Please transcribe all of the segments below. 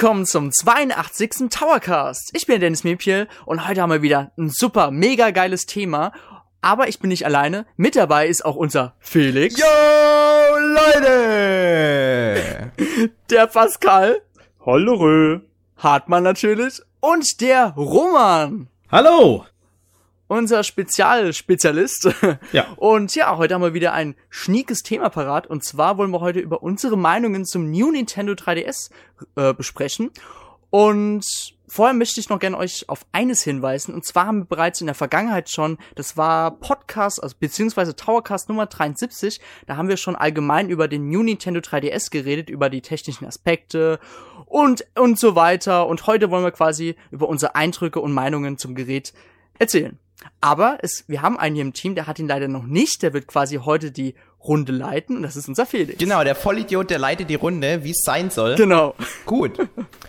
willkommen zum 82. Towercast. Ich bin Dennis Miepje und heute haben wir wieder ein super, mega geiles Thema. Aber ich bin nicht alleine. Mit dabei ist auch unser Felix. Yo, Leute! Der Pascal. Hollerö. Hartmann natürlich. Und der Roman. Hallo! Unser Spezialspezialist. Ja. Und ja, heute haben wir wieder ein schniekes Thema parat. Und zwar wollen wir heute über unsere Meinungen zum New Nintendo 3DS äh, besprechen. Und vorher möchte ich noch gerne euch auf eines hinweisen. Und zwar haben wir bereits in der Vergangenheit schon, das war Podcast, also beziehungsweise Towercast Nummer 73, da haben wir schon allgemein über den New Nintendo 3DS geredet, über die technischen Aspekte und, und so weiter. Und heute wollen wir quasi über unsere Eindrücke und Meinungen zum Gerät erzählen. Aber es, wir haben einen hier im Team, der hat ihn leider noch nicht. Der wird quasi heute die Runde leiten und das ist unser Felix. Genau, der Vollidiot, der leitet die Runde, wie es sein soll. Genau. Gut.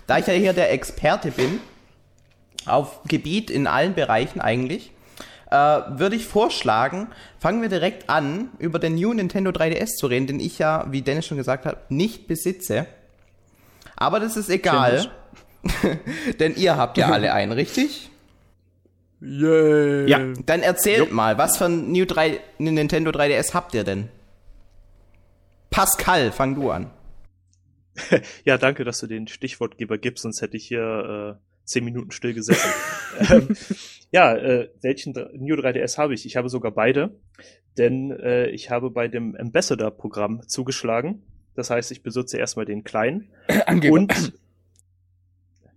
Da ich ja hier der Experte bin, auf Gebiet in allen Bereichen eigentlich, äh, würde ich vorschlagen, fangen wir direkt an, über den New Nintendo 3DS zu reden, den ich ja, wie Dennis schon gesagt hat, nicht besitze. Aber das ist egal, denn ihr habt ja alle einen, richtig? Yay. Ja. Dann erzählt mal, was für ein New 3, Nintendo 3DS habt ihr denn? Pascal, fang du an. Ja, danke, dass du den Stichwortgeber gibst, sonst hätte ich hier äh, zehn Minuten still gesessen. ähm, ja, äh, welchen New 3DS habe ich? Ich habe sogar beide, denn äh, ich habe bei dem Ambassador-Programm zugeschlagen. Das heißt, ich besitze erstmal den kleinen und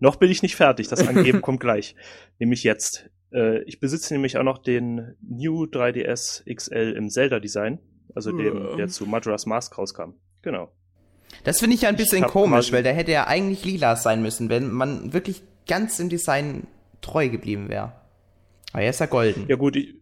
noch bin ich nicht fertig. Das Angeben kommt gleich, nämlich jetzt. Äh, ich besitze nämlich auch noch den New 3DS XL im Zelda-Design, also dem, Ja. der zu Majora's Mask rauskam. Genau. Das finde ich ja ein bisschen komisch, weil der hätte ja eigentlich lila sein müssen, wenn man wirklich ganz im Design treu geblieben wäre. Aber er ist ja golden. Ja gut, ich,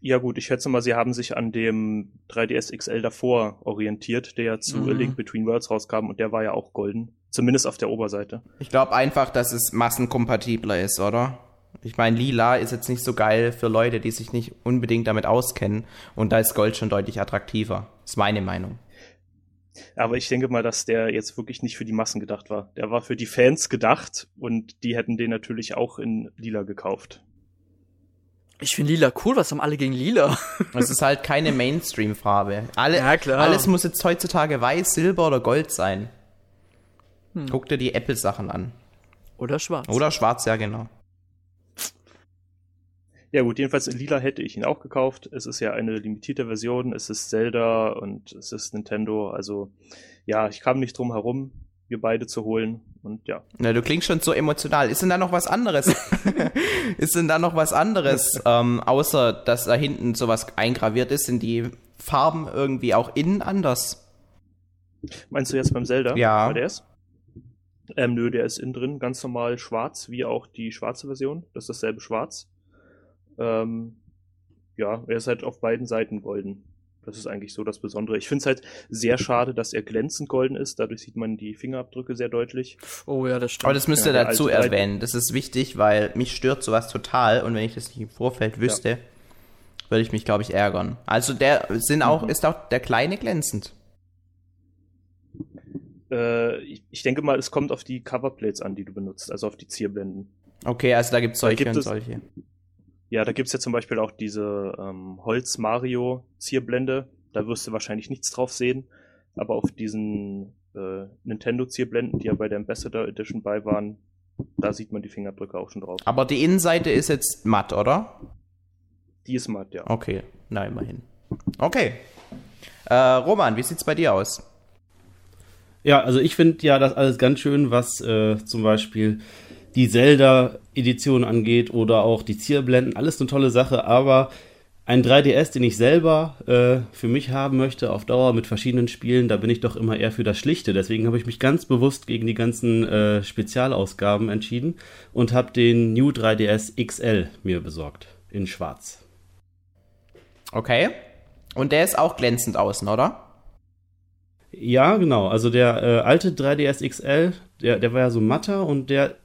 ja gut, ich schätze mal, sie haben sich an dem 3DS XL davor orientiert, der ja zu Mhm. A Link Between Worlds rauskam und der war ja auch golden. Zumindest auf der Oberseite. Ich glaube einfach, dass es massenkompatibler ist, oder? Ich meine, lila ist jetzt nicht so geil für Leute, die sich nicht unbedingt damit auskennen. Und da ist Gold schon deutlich attraktiver. Ist meine Meinung. Aber ich denke mal, dass der jetzt wirklich nicht für die Massen gedacht war. Der war für die Fans gedacht und die hätten den natürlich auch in lila gekauft. Ich finde Lila cool. Was haben alle gegen Lila? Es ist halt keine Mainstream-Farbe. Alle, Ja, klar. Alles muss jetzt heutzutage weiß, silber oder gold sein. Hm. Guck dir die Apple-Sachen an. Oder schwarz. Oder schwarz, ja genau. Ja gut, jedenfalls in lila hätte ich ihn auch gekauft. Es ist ja eine limitierte Version, es ist Zelda und es ist Nintendo. Also ja, ich kam nicht drum herum, wir beide zu holen und ja. Na, du klingst schon so emotional. Ist denn da noch was anderes? ist denn da noch was anderes, ähm, außer dass da hinten sowas eingraviert ist? Sind die Farben irgendwie auch innen anders? Meinst du jetzt beim Zelda? Ja. Bei der ist? Ähm, nö, der ist innen drin ganz normal schwarz, wie auch die schwarze Version. Das ist dasselbe Schwarz. Ähm, ja, er ist halt auf beiden Seiten golden. Das ist eigentlich so das Besondere. Ich finde es halt sehr schade, dass er glänzend golden ist. Dadurch sieht man die Fingerabdrücke sehr deutlich. Oh ja, das stimmt. Aber das müsst ihr Ja, dazu erwähnen. Das ist wichtig, weil mich stört sowas total und wenn ich das nicht im Vorfeld wüsste, würde ich mich, glaube ich, ärgern. Also der sind auch, Mhm. ist auch der kleine glänzend. Äh, ich, ich denke mal, es kommt auf die Coverplates an, die du benutzt, also auf die Zierblenden. Okay, also da gibt's solche gibt und es- solche. Ja, da gibt's ja zum Beispiel auch diese ähm, Holz-Mario-Zierblende. Da wirst du wahrscheinlich nichts drauf sehen. Aber auf diesen äh, Nintendo-Zierblenden, die ja bei der Ambassador Edition bei waren, da sieht man die Fingerabdrücke auch schon drauf. Aber die Innenseite ist jetzt matt, oder? Die ist matt, ja. Okay, na immerhin. Okay. Äh, Roman, wie sieht's bei dir aus? Ja, also ich finde ja das alles ganz schön, was äh, zum Beispiel die Zelda-Edition angeht oder auch die Zierblenden. Alles eine tolle Sache, aber ein 3DS, den ich selber äh, für mich haben möchte, auf Dauer mit verschiedenen Spielen, da bin ich doch immer eher für das Schlichte. Deswegen habe ich mich ganz bewusst gegen die ganzen äh, Spezialausgaben entschieden und habe den New 3DS XL mir besorgt. In schwarz. Okay. Und der ist auch glänzend außen, oder? Ja, genau. Also der äh, alte 3DS XL, der, der war ja so matter und der,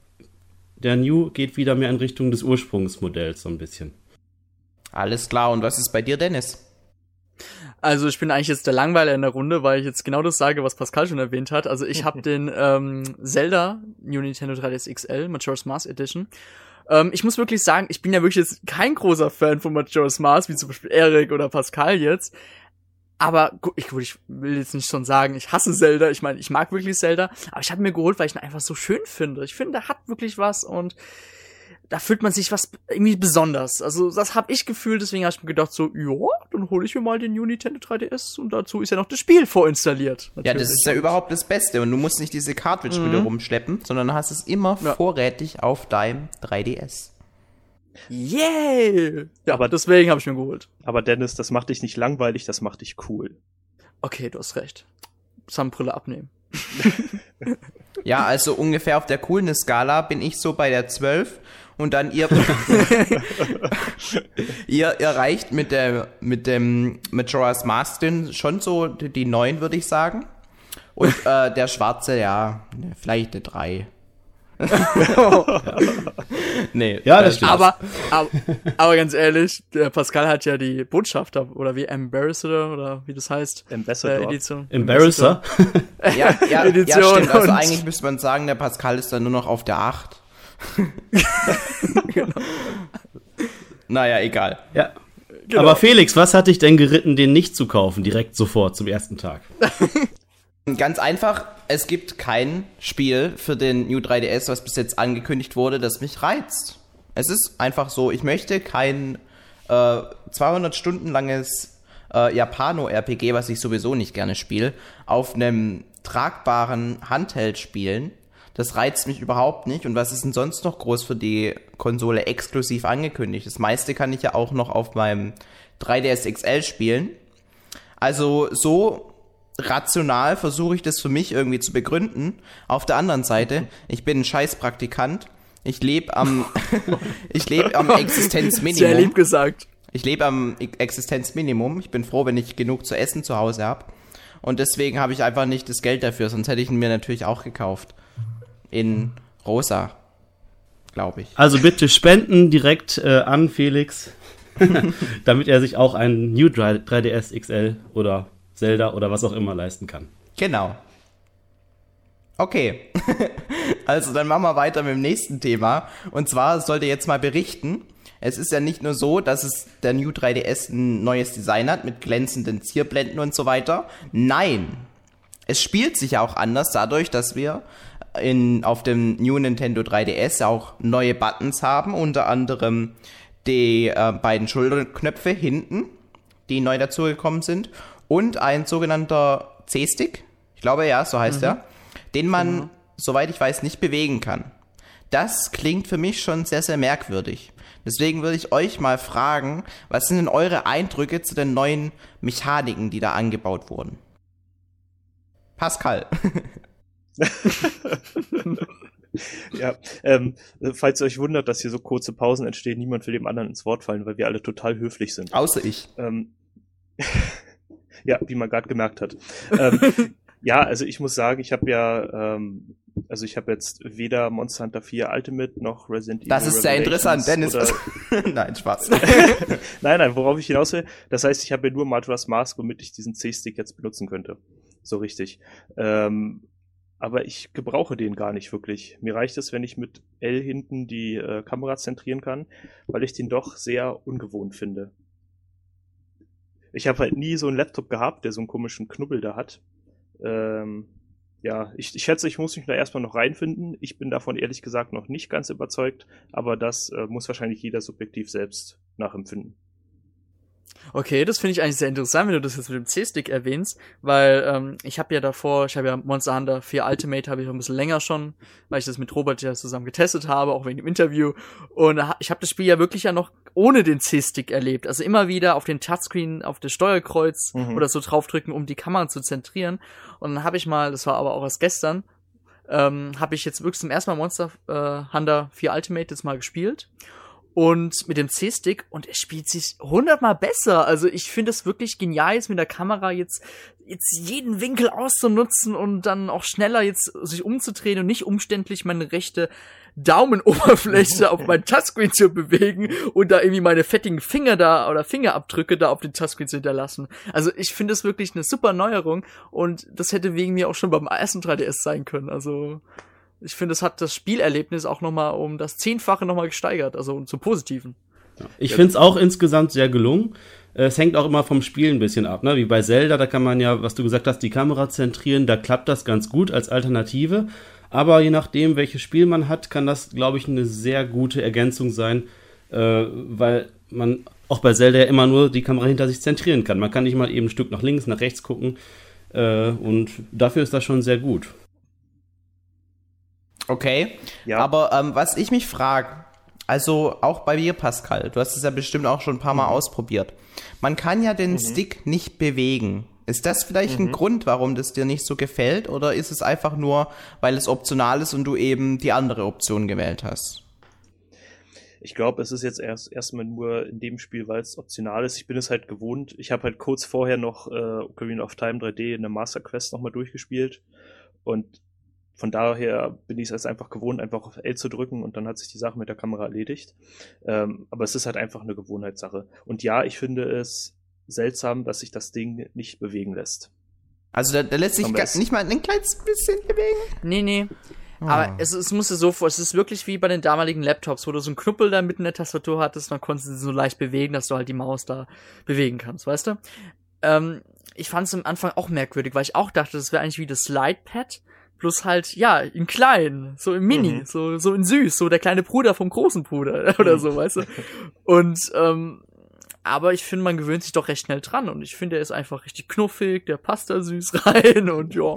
der New geht wieder mehr in Richtung des Ursprungsmodells so ein bisschen. Alles klar. Und was ist bei dir, Dennis? Also ich bin eigentlich jetzt der Langweiler in der Runde, weil ich jetzt genau das sage, was Pascal schon erwähnt hat. Also ich habe den ähm, Zelda New Nintendo 3DS XL Majora's Mask Edition. Ähm, ich muss wirklich sagen, ich bin ja wirklich jetzt kein großer Fan von Majora's Mask, wie zum Beispiel Eric oder Pascal jetzt. Aber ich, gut, ich will jetzt nicht schon sagen, ich hasse Zelda. Ich meine, ich mag wirklich Zelda, aber ich habe mir geholt, weil ich ihn einfach so schön finde. Ich finde, er hat wirklich was und da fühlt man sich was irgendwie besonders. Also das habe ich gefühlt, deswegen habe ich mir gedacht so, ja, dann hole ich mir mal den New Nintendo 3DS und dazu ist ja noch das Spiel vorinstalliert. Ja, das ist ja überhaupt das Beste. Und du musst nicht diese Cartridge wieder rumschleppen, sondern du hast es immer Ja. vorrätig auf deinem 3DS. Yay! Ja, aber deswegen habe ich mir geholt. Aber Dennis, das macht dich nicht langweilig, das macht dich cool. Okay, du hast recht. Sonnenbrille abnehmen. Ja, also ungefähr auf der Coolness-Skala bin ich so bei der 12 und dann ihr, ihr erreicht mit der, mit dem Majora's Mask schon so die, die 9, würde ich sagen. Und äh, der Schwarze, ja, ne, vielleicht eine 3. nee, Ja, das äh, stimmt. Aber, aber, aber ganz ehrlich, der Pascal hat ja die Botschafter oder wie Ambassador oder wie das heißt. Ambassador. Äh, Edition. Embarrasser. Ja, ja, ja Edition stimmt. Also und- eigentlich müsste man sagen, der Pascal ist dann nur noch auf der 8. Naja, egal. ja. Genau. Aber Felix, was hat dich denn geritten, den nicht zu kaufen, direkt sofort zum ersten Tag? Ganz einfach, es gibt kein Spiel für den New 3DS, was bis jetzt angekündigt wurde, das mich reizt. Es ist einfach so, ich möchte kein äh, 200 Stunden langes äh, Japano-RPG, was ich sowieso nicht gerne spiele, auf einem tragbaren Handheld spielen. Das reizt mich überhaupt nicht. Und was ist denn sonst noch groß für die Konsole exklusiv angekündigt? Das meiste kann ich ja auch noch auf meinem 3DS XL spielen. Also so rational versuche ich das für mich irgendwie zu begründen. Auf der anderen Seite, ich bin ein Scheißpraktikant. Ich lebe am, ich lebe am Sehr lieb Existenzminimum. gesagt. Ich lebe am Existenzminimum. Ich bin froh, wenn ich genug zu essen zu Hause habe. Und deswegen habe ich einfach nicht das Geld dafür, sonst hätte ich ihn mir natürlich auch gekauft. In rosa, glaube ich. Also bitte spenden direkt äh, an Felix, damit er sich auch einen New 3, 3DS XL oder Zelda oder was auch immer leisten kann. Genau. Okay. also dann machen wir weiter mit dem nächsten Thema. Und zwar sollte jetzt mal berichten. Es ist ja nicht nur so, dass es der New 3DS ein neues Design hat mit glänzenden Zierblenden und so weiter. Nein. Es spielt sich ja auch anders dadurch, dass wir in, auf dem New Nintendo 3DS auch neue Buttons haben, unter anderem die äh, beiden Schulterknöpfe hinten, die neu dazugekommen sind, und ein sogenannter C-Stick, ich glaube ja, so heißt er, den man, soweit ich weiß, nicht bewegen kann. Das klingt für mich schon sehr, sehr merkwürdig. Deswegen würde ich euch mal fragen, was sind denn eure Eindrücke zu den neuen Mechaniken, die da angebaut wurden? Pascal. Ja, ähm, falls ihr euch wundert, dass hier so kurze Pausen entstehen, niemand will dem anderen ins Wort fallen, weil wir alle total höflich sind. Außer ich. Ähm, ja, wie man gerade gemerkt hat. ähm, ja, also ich muss sagen, ich habe ja, ähm, also ich habe jetzt weder Monster Hunter 4 Ultimate noch Resident Evil. Das ist sehr interessant, Dennis. Oder, Nein, Spaß. nein, nein, worauf ich hinaus will, das heißt, ich habe ja nur Majora's Mask, womit ich diesen C-Stick jetzt benutzen könnte. So richtig. Ähm, aber ich gebrauche den gar nicht wirklich. Mir reicht es, wenn ich mit L hinten die äh, Kamera zentrieren kann, weil ich den doch sehr ungewohnt finde. Ich habe halt nie so einen Laptop gehabt, der so einen komischen Knubbel da hat. Ähm, ja, ich, ich schätze, ich muss mich da erstmal noch reinfinden. Ich bin davon ehrlich gesagt noch nicht ganz überzeugt, aber das äh, muss wahrscheinlich jeder subjektiv selbst nachempfinden. Okay, das finde ich eigentlich sehr interessant, wenn du das jetzt mit dem C-Stick erwähnst, weil ähm, ich habe ja davor, ich habe ja Monster Hunter 4 Ultimate habe ich ein bisschen länger schon, weil ich das mit Robert ja zusammen getestet habe, auch wegen dem Interview. Und ich habe das Spiel ja wirklich ja noch ohne den C-Stick erlebt. Also immer wieder auf den Touchscreen, auf das Steuerkreuz Mhm. oder so draufdrücken, um die Kamera zu zentrieren. Und dann habe ich mal, das war aber auch erst gestern, ähm, habe ich jetzt wirklich zum ersten Mal Monster äh, Hunter 4 Ultimate jetzt mal gespielt. Und mit dem C-Stick und er spielt sich hundertmal besser. Also ich finde es wirklich genial, jetzt mit der Kamera jetzt jetzt jeden Winkel auszunutzen und dann auch schneller jetzt sich umzudrehen und nicht umständlich meine rechte Daumenoberfläche auf mein Touchscreen zu bewegen und da irgendwie meine fettigen Finger da oder Fingerabdrücke da auf den Touchscreen zu hinterlassen. Also ich finde es wirklich eine super Neuerung und das hätte wegen mir auch schon beim ersten 3DS sein können. Also ich finde, es hat das Spielerlebnis auch nochmal um das Zehnfache nochmal gesteigert, also zum Positiven. Ich finde es auch insgesamt sehr gelungen. Es hängt auch immer vom Spiel ein bisschen ab, ne? Wie bei Zelda, da kann man ja, was du gesagt hast, die Kamera zentrieren, da klappt das ganz gut als Alternative. Aber je nachdem, welches Spiel man hat, kann das, glaube ich, eine sehr gute Ergänzung sein, äh, weil man auch bei Zelda ja immer nur die Kamera hinter sich zentrieren kann. Man kann nicht mal eben ein Stück nach links, nach rechts gucken. Äh, und dafür ist das schon sehr gut. Okay. Ja. Aber ähm, was ich mich frage, also auch bei mir, Pascal, du hast es ja bestimmt auch schon ein paar Mal mhm. ausprobiert. Man kann ja den mhm. Stick nicht bewegen. Ist das vielleicht mhm. ein Grund, warum das dir nicht so gefällt? Oder ist es einfach nur, weil es optional ist und du eben die andere Option gewählt hast? Ich glaube, es ist jetzt erst erstmal nur in dem Spiel, weil es optional ist. Ich bin es halt gewohnt. Ich habe halt kurz vorher noch äh, Ocarina of Time 3D in der Master Quest nochmal durchgespielt. Und von daher bin ich es einfach gewohnt, einfach auf L zu drücken und dann hat sich die Sache mit der Kamera erledigt. Ähm, aber es ist halt einfach eine Gewohnheitssache. Und ja, ich finde es seltsam, dass sich das Ding nicht bewegen lässt. Also da, da lässt sich gar, nicht mal ein kleines bisschen bewegen? Nee, nee. Oh. Aber es, es muss so vor, es ist wirklich wie bei den damaligen Laptops, wo du so einen Knüppel da mitten in der Tastatur hattest, dann konntest du sie so leicht bewegen, dass du halt die Maus da bewegen kannst, weißt du? Ähm, ich fand es am Anfang auch merkwürdig, weil ich auch dachte, das wäre eigentlich wie das Slide-Pad, Plus halt, ja, in klein, so im Mini, mhm. so, so in süß, so der kleine Bruder vom großen Bruder oder so, weißt du. Und, ähm, aber ich finde, man gewöhnt sich doch recht schnell dran und ich finde, er ist einfach richtig knuffig, der passt da süß rein und ja.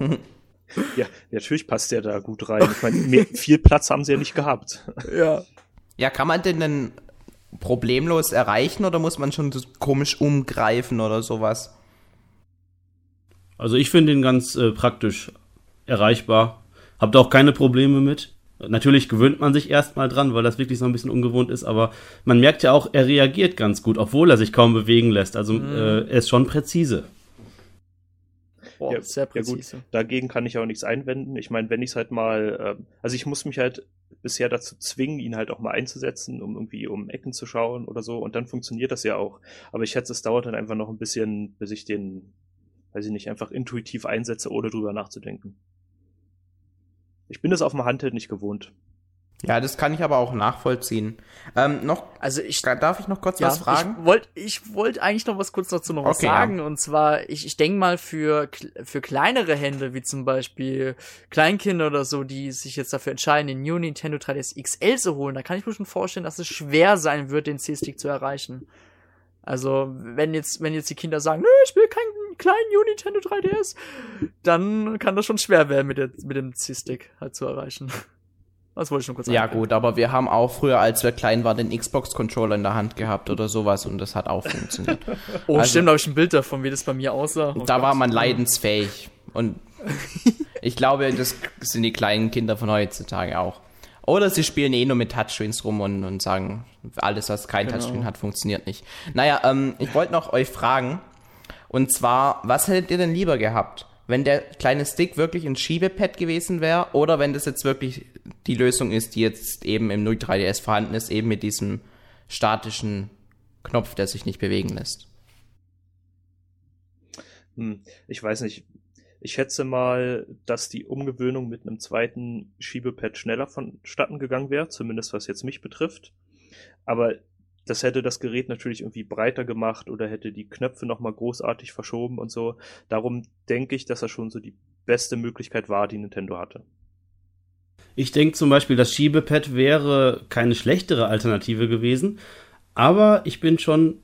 Ja, natürlich passt der da gut rein. Ich meine, viel Platz haben sie ja nicht gehabt. Ja. Ja, kann man den denn problemlos erreichen oder muss man schon so komisch umgreifen oder sowas? Also ich finde ihn ganz äh, praktisch erreichbar. Habt auch keine Probleme mit. Natürlich gewöhnt man sich erstmal dran, weil das wirklich so ein bisschen ungewohnt ist, aber man merkt ja auch, er reagiert ganz gut, obwohl er sich kaum bewegen lässt. Also mhm. äh, er ist schon präzise. Boah, ja, sehr präzise. Ja gut, dagegen kann ich auch nichts einwenden. Ich meine, wenn ich es halt mal, äh, also ich muss mich halt bisher dazu zwingen, ihn halt auch mal einzusetzen, um irgendwie um Ecken zu schauen oder so, und dann funktioniert das ja auch. Aber ich schätze, es dauert dann einfach noch ein bisschen, bis ich den, weiß ich nicht, einfach intuitiv einsetze, ohne drüber nachzudenken. Ich bin es auf dem Handheld nicht gewohnt. Ja, das kann ich aber auch nachvollziehen. Ähm, noch, also ich darf ich noch kurz ja, was fragen? Ich wollte ich wollt eigentlich noch was kurz dazu noch was okay, sagen. Ja. Und zwar, ich, ich denke mal für, für kleinere Hände, wie zum Beispiel Kleinkinder oder so, die sich jetzt dafür entscheiden, den New Nintendo 3DS XL zu holen, da kann ich mir schon vorstellen, dass es schwer sein wird, den C-Stick zu erreichen. Also, wenn jetzt, wenn jetzt die Kinder sagen, nö, ich will keinen kleinen New Nintendo 3DS, dann kann das schon schwer werden, mit, der, mit dem C-Stick halt zu erreichen. Das wollte ich nur kurz sagen. Ja, gut, aber wir haben auch früher, als wir klein waren, den Xbox-Controller in der Hand gehabt oder sowas und das hat auch funktioniert. oh, also, stimmt, da habe ich ein Bild davon, wie das bei mir aussah. Oh da Gott. war man leidensfähig. Und ich glaube, das sind die kleinen Kinder von heutzutage auch. Oder sie spielen eh nur mit Touchscreens rum und, und sagen, alles, was kein genau. Touchscreen hat, funktioniert nicht. Naja, ähm, ich wollte noch euch fragen, und zwar, was hättet ihr denn lieber gehabt? Wenn der kleine Stick wirklich ein Schiebepad gewesen wäre oder wenn das jetzt wirklich die Lösung ist, die jetzt eben im 03DS vorhanden ist, eben mit diesem statischen Knopf, der sich nicht bewegen lässt. Hm, ich weiß nicht, ich schätze mal, dass die Umgewöhnung mit einem zweiten Schiebepad schneller vonstatten gegangen wäre, zumindest was jetzt mich betrifft. Aber das hätte das Gerät natürlich irgendwie breiter gemacht oder hätte die Knöpfe nochmal großartig verschoben und so. Darum denke ich, dass das schon so die beste Möglichkeit war, die Nintendo hatte. Ich denke zum Beispiel, das Schiebepad wäre keine schlechtere Alternative gewesen, aber ich bin schon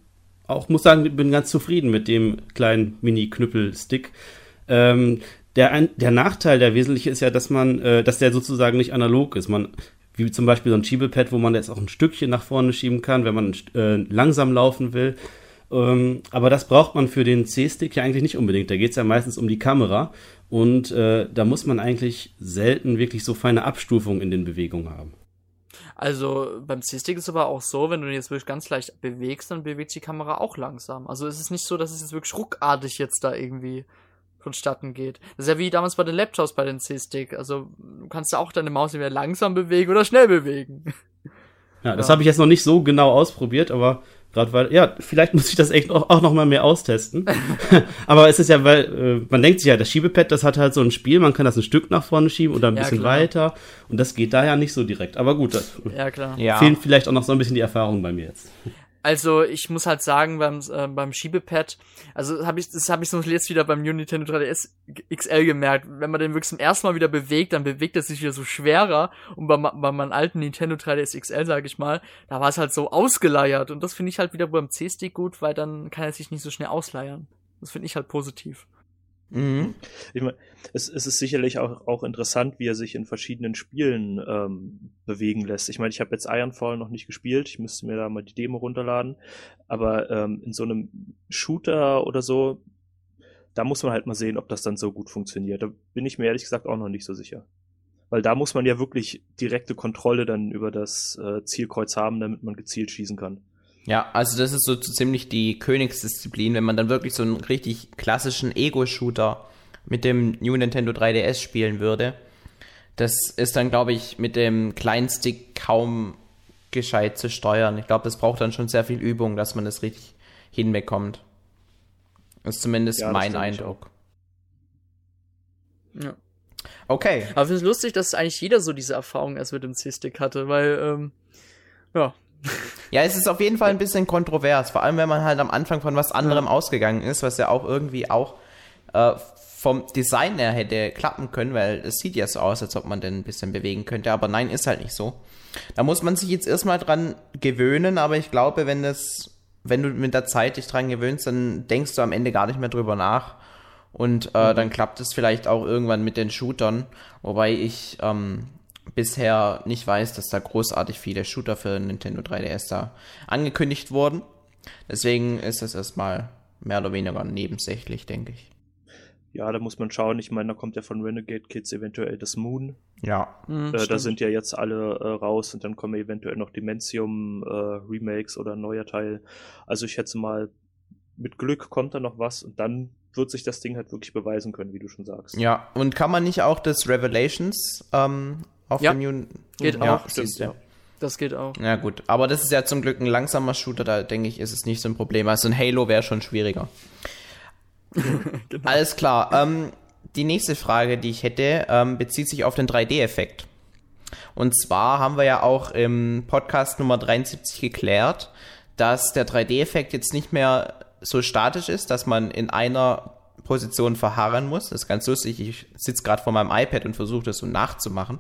auch, muss sagen, bin ganz zufrieden mit dem kleinen Mini-Knüppelstick. Ähm, der, der Nachteil, der wesentliche ist ja, dass man, äh, dass der sozusagen nicht analog ist. Man, wie zum Beispiel so ein Schiebepad, wo man jetzt auch ein Stückchen nach vorne schieben kann, wenn man äh, langsam laufen will. Ähm, aber das braucht man für den C-Stick ja eigentlich nicht unbedingt. Da geht es ja meistens um die Kamera. Und äh, da muss man eigentlich selten wirklich so feine Abstufungen in den Bewegungen haben. Also beim C-Stick ist es aber auch so, wenn du den jetzt wirklich ganz leicht bewegst, dann bewegt die Kamera auch langsam. Also es ist nicht so, dass es jetzt wirklich ruckartig jetzt da irgendwie vonstatten geht. Das ist ja wie damals bei den Laptops bei den C-Stick. Also du kannst ja auch deine Maus entweder langsam bewegen oder schnell bewegen. Ja, das ja. habe ich jetzt noch nicht so genau ausprobiert, aber Gerade weil, ja, vielleicht muss ich das echt auch, auch noch mal mehr austesten. Aber es ist ja, weil äh, man denkt sich ja, das Schiebepad, das hat halt so ein Spiel, man kann das ein Stück nach vorne schieben oder ein ja, bisschen klar. weiter. Und das geht da ja nicht so direkt. Aber gut, das ja, klar. fehlen vielleicht auch noch so ein bisschen die Erfahrung bei mir jetzt. Also ich muss halt sagen, beim, äh, beim Schiebepad, also hab ich, das habe ich so jetzt wieder beim New Nintendo 3DS XL gemerkt. Wenn man den wirklich zum ersten Mal wieder bewegt, dann bewegt er sich wieder so schwerer. Und bei, bei meinem alten Nintendo 3DS XL, sage ich mal, da war es halt so ausgeleiert. Und das finde ich halt wieder beim C-Stick gut, weil dann kann er sich nicht so schnell ausleiern. Das finde ich halt positiv. Mhm. Ich meine, es, es ist sicherlich auch, auch interessant, wie er sich in verschiedenen Spielen ähm, bewegen lässt. Ich meine, ich habe jetzt Ironfall noch nicht gespielt, ich müsste mir da mal die Demo runterladen, aber ähm, in so einem Shooter oder so, da muss man halt mal sehen, ob das dann so gut funktioniert. Da bin ich mir ehrlich gesagt auch noch nicht so sicher. Weil da muss man ja wirklich direkte Kontrolle dann über das äh, Zielkreuz haben, damit man gezielt schießen kann. Ja, also das ist so ziemlich die Königsdisziplin, wenn man dann wirklich so einen richtig klassischen Ego-Shooter mit dem New Nintendo 3DS spielen würde. Das ist dann, glaube ich, mit dem kleinen Stick kaum gescheit zu steuern. Ich glaube, das braucht dann schon sehr viel Übung, dass man das richtig hinbekommt. Das ist zumindest ja, mein Eindruck. Ja. Okay. Aber ich finde es lustig, dass eigentlich jeder so diese Erfahrung erst mit dem C-Stick hatte, weil, ähm, ja, ja, es ist auf jeden Fall ein bisschen kontrovers, vor allem wenn man halt am Anfang von was anderem ja. ausgegangen ist, was ja auch irgendwie auch äh, vom Design her hätte klappen können, weil es sieht ja so aus, als ob man den ein bisschen bewegen könnte, aber nein, ist halt nicht so. Da muss man sich jetzt erstmal dran gewöhnen, aber ich glaube, wenn das, wenn du mit der Zeit dich dran gewöhnst, dann denkst du am Ende gar nicht mehr drüber nach. Und äh, mhm. dann klappt es vielleicht auch irgendwann mit den Shootern, wobei ich ähm, bisher nicht weiß, dass da großartig viele Shooter für Nintendo 3DS da angekündigt wurden. Deswegen ist es erstmal mehr oder weniger nebensächlich, denke ich. Ja, da muss man schauen. Ich meine, da kommt ja von Renegade Kids eventuell das Moon. Ja. Mhm, äh, da sind ja jetzt alle äh, raus und dann kommen eventuell noch Dimensium äh, Remakes oder ein neuer Teil. Also ich schätze mal, mit Glück kommt da noch was und dann wird sich das Ding halt wirklich beweisen können, wie du schon sagst. Ja, und kann man nicht auch das Revelations ähm, auf ja, dem New geht ja, auch. Stimmt, ja. Das geht auch. Ja gut, aber das ist ja zum Glück ein langsamer Shooter, da denke ich, ist es nicht so ein Problem. Also ein Halo wäre schon schwieriger. genau. Alles klar. Ähm, die nächste Frage, die ich hätte, ähm, bezieht sich auf den 3D-Effekt. Und zwar haben wir ja auch im Podcast Nummer 73 geklärt, dass der 3D-Effekt jetzt nicht mehr so statisch ist, dass man in einer Position verharren muss. Das ist ganz lustig. Ich sitze gerade vor meinem iPad und versuche das so nachzumachen.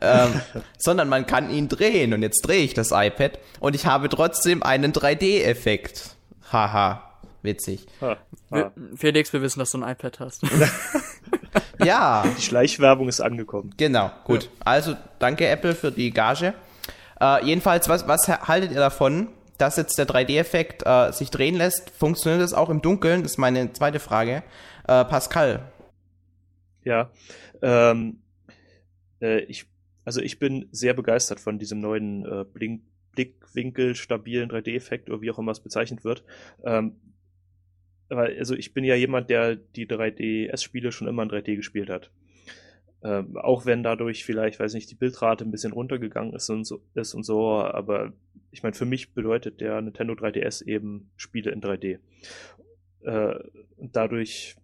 Ähm, sondern man kann ihn drehen und jetzt drehe ich das iPad und ich habe trotzdem einen 3D-Effekt. Haha, witzig. Ha, ha. Felix, wir wissen, dass du ein iPad hast. ja. Die Schleichwerbung ist angekommen. Genau, gut. Ja. Also danke Apple für die Gage. Äh, jedenfalls, was, was haltet ihr davon, dass jetzt der 3D-Effekt äh, sich drehen lässt, funktioniert das auch im Dunkeln? Das ist meine zweite Frage. Äh, Pascal. Ja, ähm, äh, ich, also ich bin sehr begeistert von diesem neuen äh, Blink, Blickwinkel stabilen 3D-Effekt oder wie auch immer es bezeichnet wird. Ähm, also ich bin ja jemand, der die 3DS-Spiele schon immer in 3D gespielt hat. Ähm, auch wenn dadurch vielleicht, weiß nicht, die Bildrate ein bisschen runtergegangen ist und so, ist und so aber ich meine, für mich bedeutet der Nintendo 3DS eben Spiele in 3D. Äh, dadurch,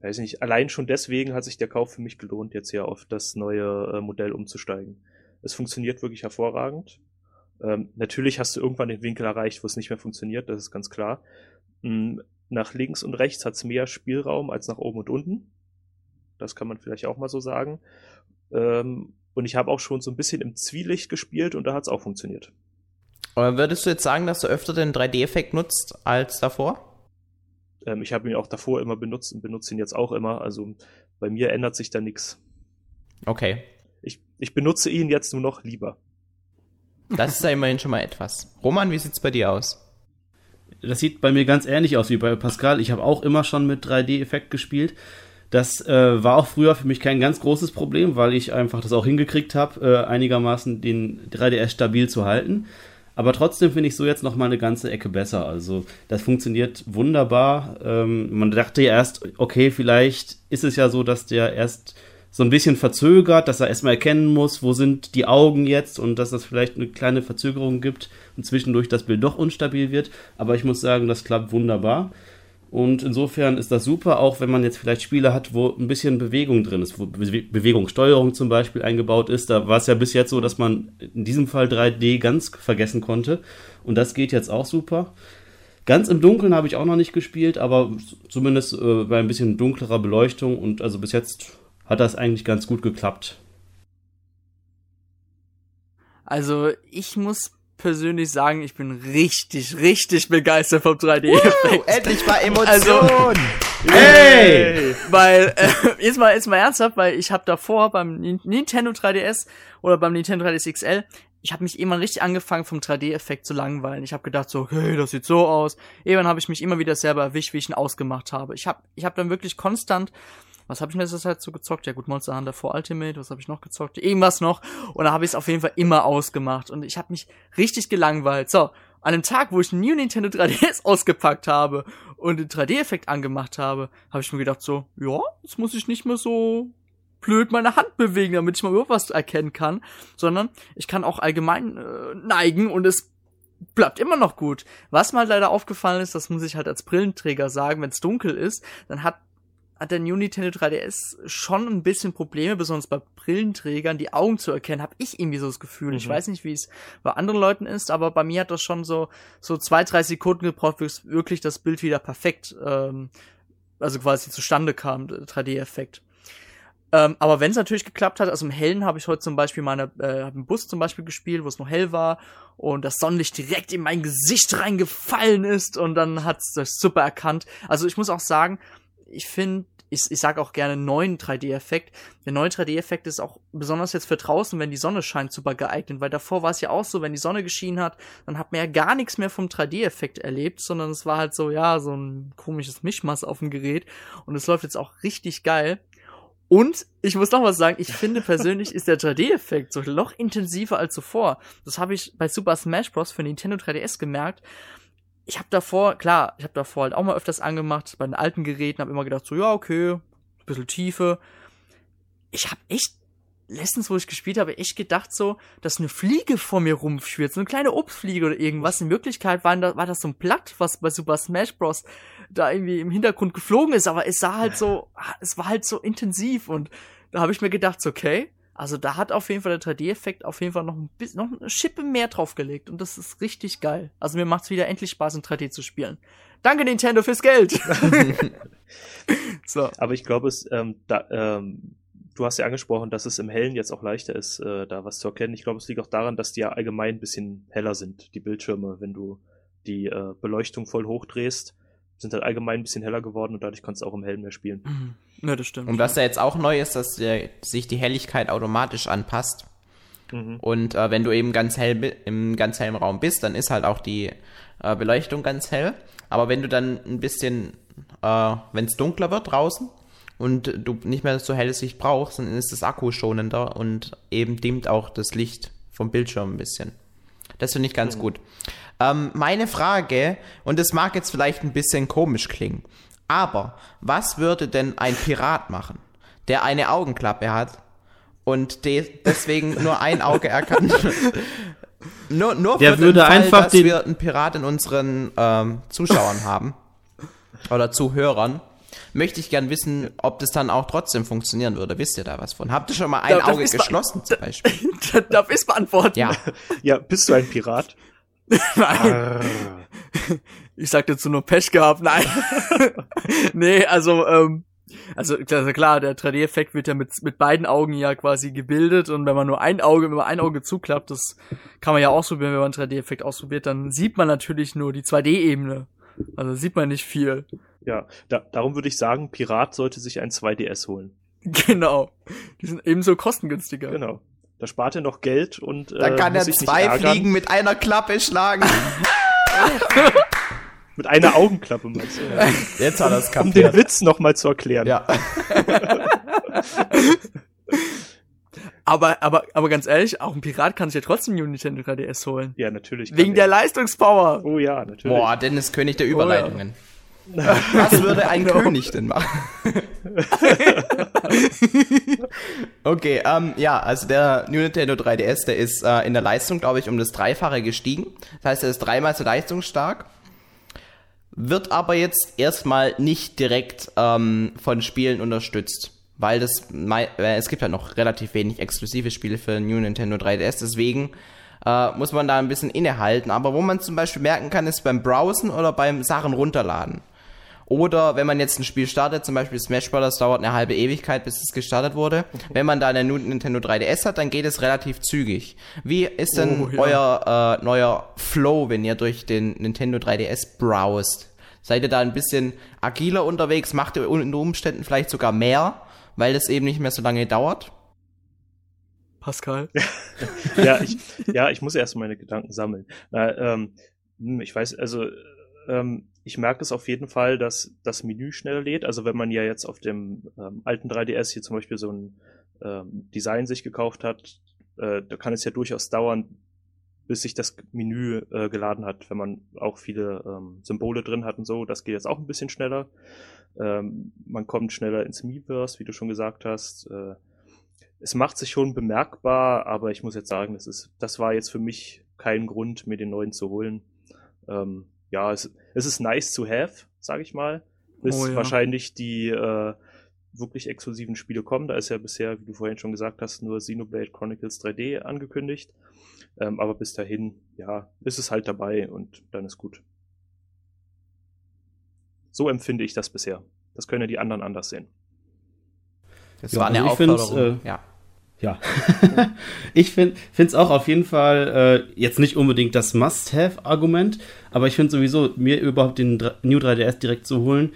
weiß nicht, allein schon deswegen hat sich der Kauf für mich gelohnt, jetzt hier auf das neue äh, Modell umzusteigen. Es funktioniert wirklich hervorragend. Ähm, natürlich hast du irgendwann den Winkel erreicht, wo es nicht mehr funktioniert, das ist ganz klar. Mhm, nach links und rechts hat es mehr Spielraum als nach oben und unten. Das kann man vielleicht auch mal so sagen. Ähm, und ich habe auch schon so ein bisschen im Zwielicht gespielt und da hat es auch funktioniert. Aber würdest du jetzt sagen, dass du öfter den 3D-Effekt nutzt als davor? Ähm, ich habe ihn auch davor immer benutzt und benutze ihn jetzt auch immer. Also bei mir ändert sich da nichts. Okay. Ich, ich benutze ihn jetzt nur noch lieber. Das ist ja immerhin schon mal etwas. Roman, wie sieht's bei dir aus? Das sieht bei mir ganz ähnlich aus wie bei Pascal. Ich habe auch immer schon mit 3D-Effekt gespielt. Das äh, war auch früher für mich kein ganz großes Problem, weil ich einfach das auch hingekriegt habe, äh, einigermaßen den 3DS stabil zu halten. Aber trotzdem finde ich so jetzt noch mal eine ganze Ecke besser. Also das funktioniert wunderbar. Ähm, man dachte ja erst, okay, vielleicht ist es ja so, dass der erst so ein bisschen verzögert, dass er erstmal erkennen muss, wo sind die Augen jetzt und dass das vielleicht eine kleine Verzögerung gibt und zwischendurch das Bild doch unstabil wird. Aber ich muss sagen, das klappt wunderbar. Und insofern ist das super, auch wenn man jetzt vielleicht Spiele hat, wo ein bisschen Bewegung drin ist, wo Be Bewegungssteuerung zum Beispiel eingebaut ist. Da war es ja bis jetzt so, dass man in diesem Fall 3D ganz vergessen konnte. Und das geht jetzt auch super. Ganz im Dunkeln habe ich auch noch nicht gespielt, aber zumindest äh, bei ein bisschen dunklerer Beleuchtung. Und also bis jetzt hat das eigentlich ganz gut geklappt. Also ich muss persönlich sagen, ich bin richtig, richtig begeistert vom 3D-Effekt. endlich mal Emotion! Also, hey! Weil, äh, jetzt mal, jetzt mal ernsthaft, weil ich habe davor beim Nintendo 3DS oder beim Nintendo 3DS XL, ich habe mich immer richtig angefangen vom 3D-Effekt zu langweilen. Ich habe gedacht so, okay, das sieht so aus. Irgendwann habe ich mich immer wieder selber erwischt, wie ich ihn ausgemacht habe. Ich habe ich hab dann wirklich konstant was habe ich in letzter Zeit so gezockt? Ja gut, Monster Hunter 4 Ultimate, was habe ich noch gezockt? Irgendwas noch. Und da habe ich es auf jeden Fall immer ausgemacht. Und ich habe mich richtig gelangweilt. So, an dem Tag, wo ich New Nintendo 3DS ausgepackt habe und den 3D-Effekt angemacht habe, habe ich mir gedacht so, ja, jetzt muss ich nicht mehr so blöd meine Hand bewegen, damit ich mal überhaupt was erkennen kann, sondern ich kann auch allgemein äh, neigen und es bleibt immer noch gut. Was mal leider aufgefallen ist, das muss ich halt als Brillenträger sagen, wenn es dunkel ist, dann hat hat der New Nintendo 3DS schon ein bisschen Probleme, besonders bei Brillenträgern, die Augen zu erkennen, habe ich irgendwie so das Gefühl. Mhm. Ich weiß nicht, wie es bei anderen Leuten ist, aber bei mir hat das schon so so zwei, drei Sekunden gebraucht, bis wirklich das Bild wieder perfekt, ähm, also quasi zustande kam, 3D-Effekt. Ähm, aber wenn es natürlich geklappt hat, also im Hellen habe ich heute zum Beispiel meine, äh, hab einen Bus zum Beispiel gespielt, wo es noch hell war und das Sonnenlicht direkt in mein Gesicht reingefallen ist und dann hat es das super erkannt. Also ich muss auch sagen, ich finde, ich, ich sage auch gerne neuen 3D-Effekt. Der neue 3D-Effekt ist auch besonders jetzt für draußen, wenn die Sonne scheint, super geeignet, weil davor war es ja auch so, wenn die Sonne geschienen hat, dann hat man ja gar nichts mehr vom 3D-Effekt erlebt, sondern es war halt so, ja, so ein komisches Mischmaß auf dem Gerät und es läuft jetzt auch richtig geil. Und ich muss noch was sagen, ich finde persönlich ist der 3D-Effekt so noch intensiver als zuvor. Das habe ich bei Super Smash Bros. für Nintendo 3DS gemerkt ich habe davor, klar, ich habe davor halt auch mal öfters angemacht, bei den alten Geräten, habe immer gedacht, so, ja, okay, bisschen Tiefe. Ich habe echt, letztens, wo ich gespielt habe, echt gedacht so, dass eine Fliege vor mir rumschwirrt, so eine kleine Obstfliege oder irgendwas. In Wirklichkeit war, da, war das so ein Blatt, was bei Super Smash Bros. da irgendwie im Hintergrund geflogen ist, aber es sah halt so, es war halt so intensiv und da habe ich mir gedacht, so, okay, also da hat auf jeden Fall der 3D-Effekt auf jeden Fall noch ein bisschen, noch eine Schippe mehr draufgelegt und das ist richtig geil. Also mir macht's wieder endlich Spaß in 3D zu spielen. Danke Nintendo fürs Geld. so. Aber ich glaube, es, ähm, da, ähm, du hast ja angesprochen, dass es im Hellen jetzt auch leichter ist, äh, da was zu erkennen. Ich glaube, es liegt auch daran, dass die ja allgemein ein bisschen heller sind, die Bildschirme, wenn du die äh, Beleuchtung voll hochdrehst sind halt allgemein ein bisschen heller geworden und dadurch kannst du auch im Hellen mehr spielen. Mhm. Ja, das stimmt. Und was ja jetzt auch neu ist, dass äh, sich die Helligkeit automatisch anpasst. Mhm. Und äh, wenn du eben ganz hell im ganz hellen Raum bist, dann ist halt auch die äh, Beleuchtung ganz hell. Aber wenn du dann ein bisschen, äh, wenn es dunkler wird draußen und du nicht mehr so helles Licht brauchst, dann ist das Akku schonender und eben dimmt auch das Licht vom Bildschirm ein bisschen. Das finde ich ganz mhm. gut. Ähm, meine Frage, und das mag jetzt vielleicht ein bisschen komisch klingen, aber was würde denn ein Pirat machen, der eine Augenklappe hat und de deswegen nur ein Auge erkannt? nur nur der für würde den Fall, einfach dass wir einen Pirat in unseren ähm, Zuschauern haben oder Zuhörern möchte ich gern wissen, ob das dann auch trotzdem funktionieren würde. Wisst ihr da was von? Habt ihr schon mal ein darf Auge geschlossen zum Beispiel? darf ich beantworten? Ja. ja, bist du ein Pirat? Nein. Ich sagte dazu nur Pech gehabt. Nein. nee, also, ähm, also klar, der 3D-Effekt wird ja mit, mit beiden Augen ja quasi gebildet und wenn man nur ein Auge, wenn man ein Auge zuklappt, das kann man ja ausprobieren, wenn man einen 3D-Effekt ausprobiert, dann sieht man natürlich nur die 2D-Ebene. Also sieht man nicht viel. Ja, da, darum würde ich sagen, Pirat sollte sich ein 2DS holen. Genau. Die sind ebenso kostengünstiger. Genau. Da spart er noch Geld und äh, Dann kann er zwei Fliegen mit einer Klappe schlagen. Mit einer Augenklappe meinst du? Jetzt hat er es Um kapiert. den Witz nochmal zu erklären. Ja. Aber, aber, aber ganz ehrlich, auch ein Pirat kann sich ja trotzdem New Nintendo 3DS holen. Ja, natürlich. Wegen der Leistungspower. Oh ja, natürlich. Boah, Dennis König der Überleitungen. Was würde ein König denn machen? okay, ähm, ja, also der New Nintendo 3DS, der ist äh, in der Leistung, glaube ich, um das Dreifache gestiegen. Das heißt, er ist dreimal so leistungsstark. Wird aber jetzt erstmal nicht direkt ähm, von Spielen unterstützt. Weil das, äh, es gibt ja noch relativ wenig exklusive Spiele für New Nintendo 3DS, deswegen äh, muss man da ein bisschen innehalten. Aber wo man zum Beispiel merken kann, ist beim Browsen oder beim Sachen runterladen. Oder wenn man jetzt ein Spiel startet, zum Beispiel Smash Bros. dauert eine halbe Ewigkeit, bis es gestartet wurde. Wenn man da eine Nintendo 3DS hat, dann geht es relativ zügig. Wie ist denn Oh, ja. euer äh, neuer Flow, wenn ihr durch den Nintendo 3DS browst? Seid ihr da ein bisschen agiler unterwegs? Macht ihr unter Umständen vielleicht sogar mehr, weil das eben nicht mehr so lange dauert? Pascal. ja, ich, ja, ich muss erst meine Gedanken sammeln. Na, ähm, hm, ich weiß, also ähm, ich merke es auf jeden Fall, dass das Menü schneller lädt. Also wenn man ja jetzt auf dem ähm, alten 3DS hier zum Beispiel so ein ähm, Design sich gekauft hat, äh, da kann es ja durchaus dauern, bis sich das Menü äh, geladen hat, wenn man auch viele ähm, Symbole drin hat und so. Das geht jetzt auch ein bisschen schneller. Ähm, man kommt schneller ins Miiverse, wie du schon gesagt hast. Äh, es macht sich schon bemerkbar, aber ich muss jetzt sagen, das ist, das war jetzt für mich kein Grund, mir den neuen zu holen. Ähm, ja, es, es ist nice to have, sage ich mal, bis Oh ja. wahrscheinlich die äh, wirklich exklusiven Spiele kommen. Da ist ja bisher, wie du vorhin schon gesagt hast, nur Xenoblade Chronicles 3D angekündigt. Ähm, aber bis dahin, ja, ist es halt dabei und dann ist gut. So empfinde ich das bisher. Das können ja die anderen anders sehen. Das Ja, war eine also ich find's, Aufforderung. äh, ja. Ja. ich finde es auch auf jeden Fall äh, jetzt nicht unbedingt das Must-Have-Argument, aber ich finde sowieso, mir überhaupt den New 3DS direkt zu holen,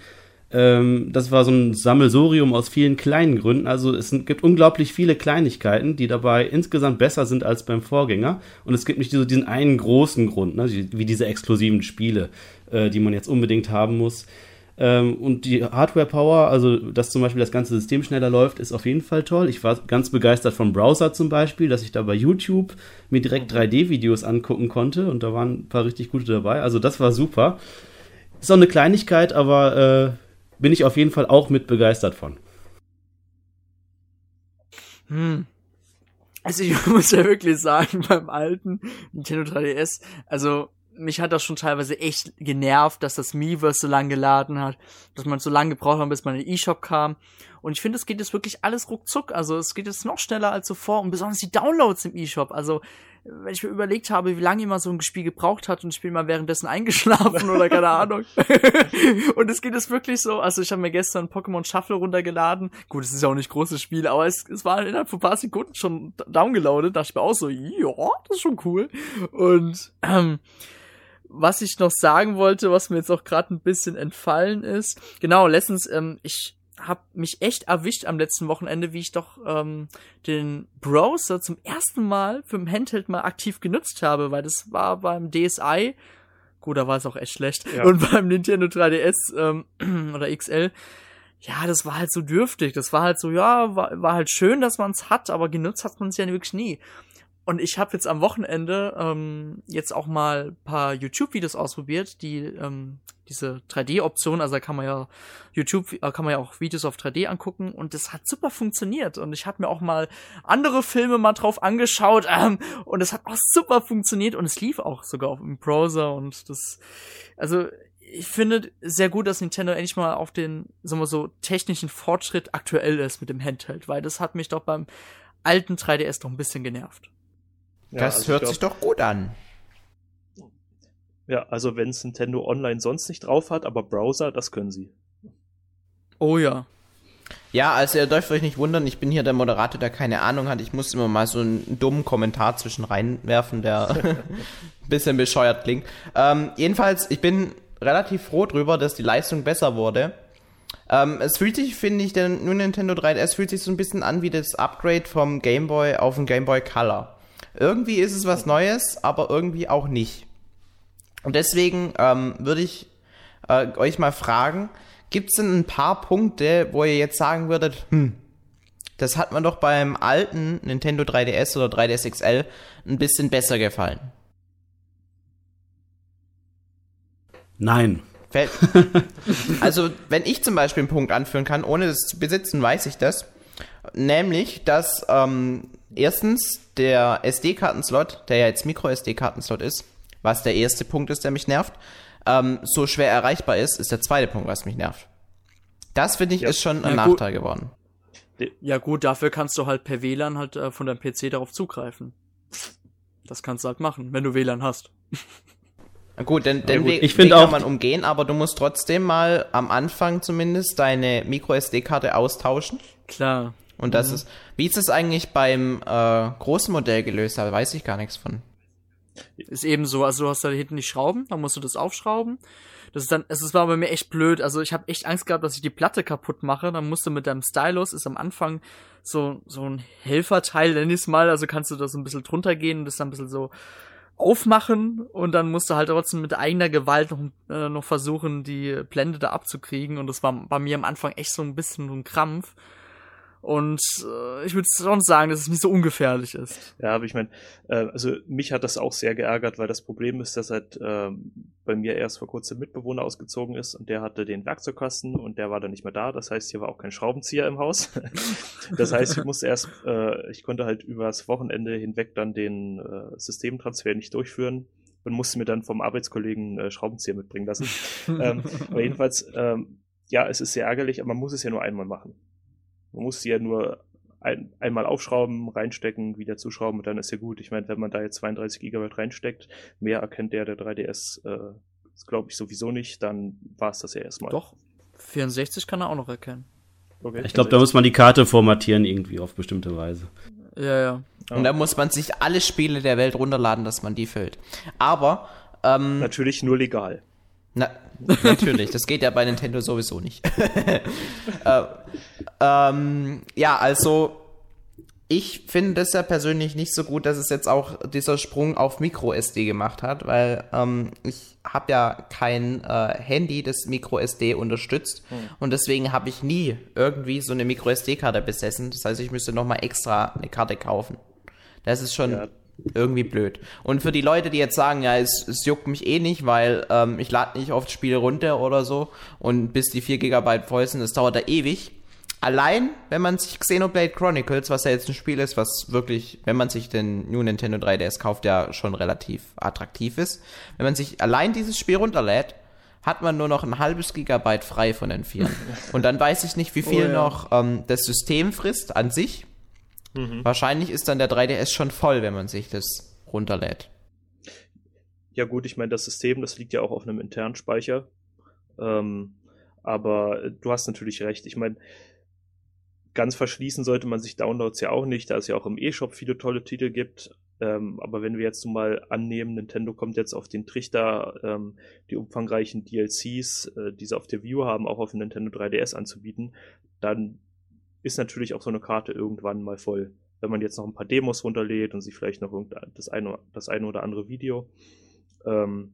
ähm, das war so ein Sammelsurium aus vielen kleinen Gründen. Also es gibt unglaublich viele Kleinigkeiten, die dabei insgesamt besser sind als beim Vorgänger. Und es gibt nicht so diesen einen großen Grund, ne, wie diese exklusiven Spiele, äh, die man jetzt unbedingt haben muss. Ähm, und die Hardware-Power, also dass zum Beispiel das ganze System schneller läuft, ist auf jeden Fall toll. Ich war ganz begeistert vom Browser zum Beispiel, dass ich da bei YouTube mir direkt 3D-Videos angucken konnte und da waren ein paar richtig gute dabei. Also das war super. Ist auch eine Kleinigkeit, aber äh, bin ich auf jeden Fall auch mit begeistert von. Hm. Also ich muss ja wirklich sagen, beim alten Nintendo 3DS, also mich hat das schon teilweise echt genervt, dass das Miiverse so lange geladen hat, dass man so lange gebraucht hat, bis man in den eShop kam. Und ich finde, es geht jetzt wirklich alles ruckzuck. Also es geht jetzt noch schneller als zuvor und besonders die Downloads im eShop. Also wenn ich mir überlegt habe, wie lange immer so ein Spiel gebraucht hat und ich bin mal währenddessen eingeschlafen oder keine Ahnung. und es geht jetzt wirklich so, also ich habe mir gestern Pokémon Shuffle runtergeladen. Gut, es ist ja auch nicht großes Spiel, aber es, es war innerhalb von ein paar Sekunden schon downgeloadet. Da dachte ich mir auch so, ja, das ist schon cool. Und ähm, was ich noch sagen wollte, was mir jetzt auch gerade ein bisschen entfallen ist, genau, letztens, ähm, ich habe mich echt erwischt am letzten Wochenende, wie ich doch ähm, den Browser zum ersten Mal für den Handheld mal aktiv genutzt habe, weil das war beim DSi, gut, da war es auch echt schlecht, Ja. und beim Nintendo 3DS ähm, oder XL, ja, das war halt so dürftig. Das war halt so, ja, war, war halt schön, dass man es hat, aber genutzt hat man es ja wirklich nie. Und ich habe jetzt am Wochenende ähm, jetzt auch mal paar YouTube-Videos ausprobiert, die ähm, diese 3D-Option, also da kann man ja YouTube, äh, kann man ja auch Videos auf 3D angucken und das hat super funktioniert. Und ich habe mir auch mal andere Filme mal drauf angeschaut ähm, und es hat auch super funktioniert und es lief auch sogar auf dem Browser und das, also ich finde sehr gut, dass Nintendo endlich mal auf den, sagen wir so, technischen Fortschritt aktuell ist mit dem Handheld, weil das hat mich doch beim alten 3DS doch ein bisschen genervt. Ja, das also hört glaub- sich doch gut an. Ja, also wenn es Nintendo Online sonst nicht drauf hat, aber Browser, das können sie. Oh ja. Ja, also ihr dürft euch nicht wundern, ich bin hier der Moderator, der keine Ahnung hat. Ich muss immer mal so einen dummen Kommentar zwischen reinwerfen, der ein bisschen bescheuert klingt. Ähm, jedenfalls, ich bin relativ froh drüber, dass die Leistung besser wurde. Ähm, es fühlt sich, finde ich, der nur Nintendo 3DS fühlt sich so ein bisschen an wie das Upgrade vom Game Boy auf den Game Boy Color. Irgendwie ist es was Neues, aber irgendwie auch nicht. Und deswegen ähm, würde ich äh, euch mal fragen, gibt es denn ein paar Punkte, wo ihr jetzt sagen würdet, hm, das hat mir doch beim alten Nintendo 3DS oder 3DS XL ein bisschen besser gefallen? Nein. Also, wenn ich zum Beispiel einen Punkt anführen kann, ohne das zu besitzen, weiß ich das. Nämlich, dass ähm, erstens der SD-Kartenslot, der ja jetzt Micro-SD-Kartenslot ist, was der erste Punkt ist, der mich nervt, ähm, so schwer erreichbar ist, ist der zweite Punkt, was mich nervt. Das finde ich Ja. ist schon ein Ja, gut. Nachteil geworden. Ja gut, dafür kannst du halt per WLAN halt äh, von deinem PC darauf zugreifen. Das kannst du halt machen, wenn du WLAN hast. Na Gut, den, den gut, Weg, ich Weg kann auch- man umgehen, aber du musst trotzdem mal am Anfang zumindest deine Micro-SD-Karte austauschen. Klar. Und das ist, wie ist es eigentlich beim äh, großen Modell gelöst? Da weiß ich gar nichts von. Ist eben so, also du hast da hinten die Schrauben, dann musst du das aufschrauben. Das ist dann, es war bei mir echt blöd. Also ich habe echt Angst gehabt, dass ich die Platte kaputt mache. Dann musst du mit deinem Stylus, ist am Anfang so, so ein Helferteil, nenn ich's mal. Also kannst du da so ein bisschen drunter gehen und das dann ein bisschen so aufmachen und dann musst du halt trotzdem mit eigener Gewalt noch, äh, noch versuchen, die Blende da abzukriegen. Und das war bei mir am Anfang echt so ein bisschen so ein Krampf. Und äh, ich würde schon sagen, dass es nicht so ungefährlich ist. Ja, aber ich meine, äh, also mich hat das auch sehr geärgert, weil das Problem ist, dass halt ähm, bei mir erst vor kurzem Mitbewohner ausgezogen ist und der hatte den Werkzeugkasten und der war dann nicht mehr da. Das heißt, hier war auch kein Schraubenzieher im Haus. das heißt, ich musste erst, äh, ich konnte halt übers Wochenende hinweg dann den äh, Systemtransfer nicht durchführen und musste mir dann vom Arbeitskollegen äh, Schraubenzieher mitbringen lassen. ähm, aber jedenfalls, ähm, ja, es ist sehr ärgerlich, aber man muss es ja nur einmal machen. Man muss sie ja nur ein, einmal aufschrauben, reinstecken, wieder zuschrauben und dann ist ja gut. Ich meine, wenn man da jetzt 32 Gigabyte reinsteckt, mehr erkennt der der 3DS, äh, glaube ich sowieso nicht, dann war es das ja erstmal. Doch. 64 kann er auch noch erkennen. Okay, Ich glaube, da muss man die Karte formatieren irgendwie auf bestimmte Weise. Ja, ja. Und da muss man sich alle Spiele der Welt runterladen, dass man die füllt. Aber, ähm, natürlich nur legal. na, natürlich, das geht ja bei Nintendo sowieso nicht. äh, ähm, ja, also, ich finde das ja persönlich nicht so gut, dass es jetzt auch dieser Sprung auf Micro-SD gemacht hat, weil ähm, ich habe ja kein äh, Handy, das Micro-SD unterstützt und deswegen habe ich nie irgendwie so eine Micro-SD-Karte besessen. Das heißt, ich müsste nochmal extra eine Karte kaufen. Das ist schon Ja. Irgendwie blöd. Und für die Leute, die jetzt sagen, ja, es, es juckt mich eh nicht, weil ähm, ich lade nicht oft Spiele runter oder so und bis die 4 GB voll sind, das dauert da ewig. Allein, wenn man sich Xenoblade Chronicles, was ja jetzt ein Spiel ist, was wirklich, wenn man sich den New Nintendo 3DS kauft, ja schon relativ attraktiv ist. Wenn man sich allein dieses Spiel runterlädt, hat man nur noch ein halbes Gigabyte frei von den Vieren. Und dann weiß ich nicht, wie viel Oh ja. noch ähm, das System frisst an sich. Wahrscheinlich ist dann der 3DS schon voll, wenn man sich das runterlädt. Ja gut, ich meine, das System, das liegt ja auch auf einem internen Speicher. Ähm, aber äh, du hast natürlich recht. Ich meine, ganz verschließen sollte man sich Downloads ja auch nicht, da es ja auch im E-Shop viele tolle Titel gibt. Ähm, aber wenn wir jetzt nun mal annehmen, Nintendo kommt jetzt auf den Trichter, ähm, die umfangreichen DLCs, äh, die sie auf der View haben, auch auf dem Nintendo 3DS anzubieten, dann ist natürlich auch so eine Karte irgendwann mal voll. Wenn man jetzt noch ein paar Demos runterlädt und sich vielleicht noch das, eine, das eine oder andere Video. Ähm,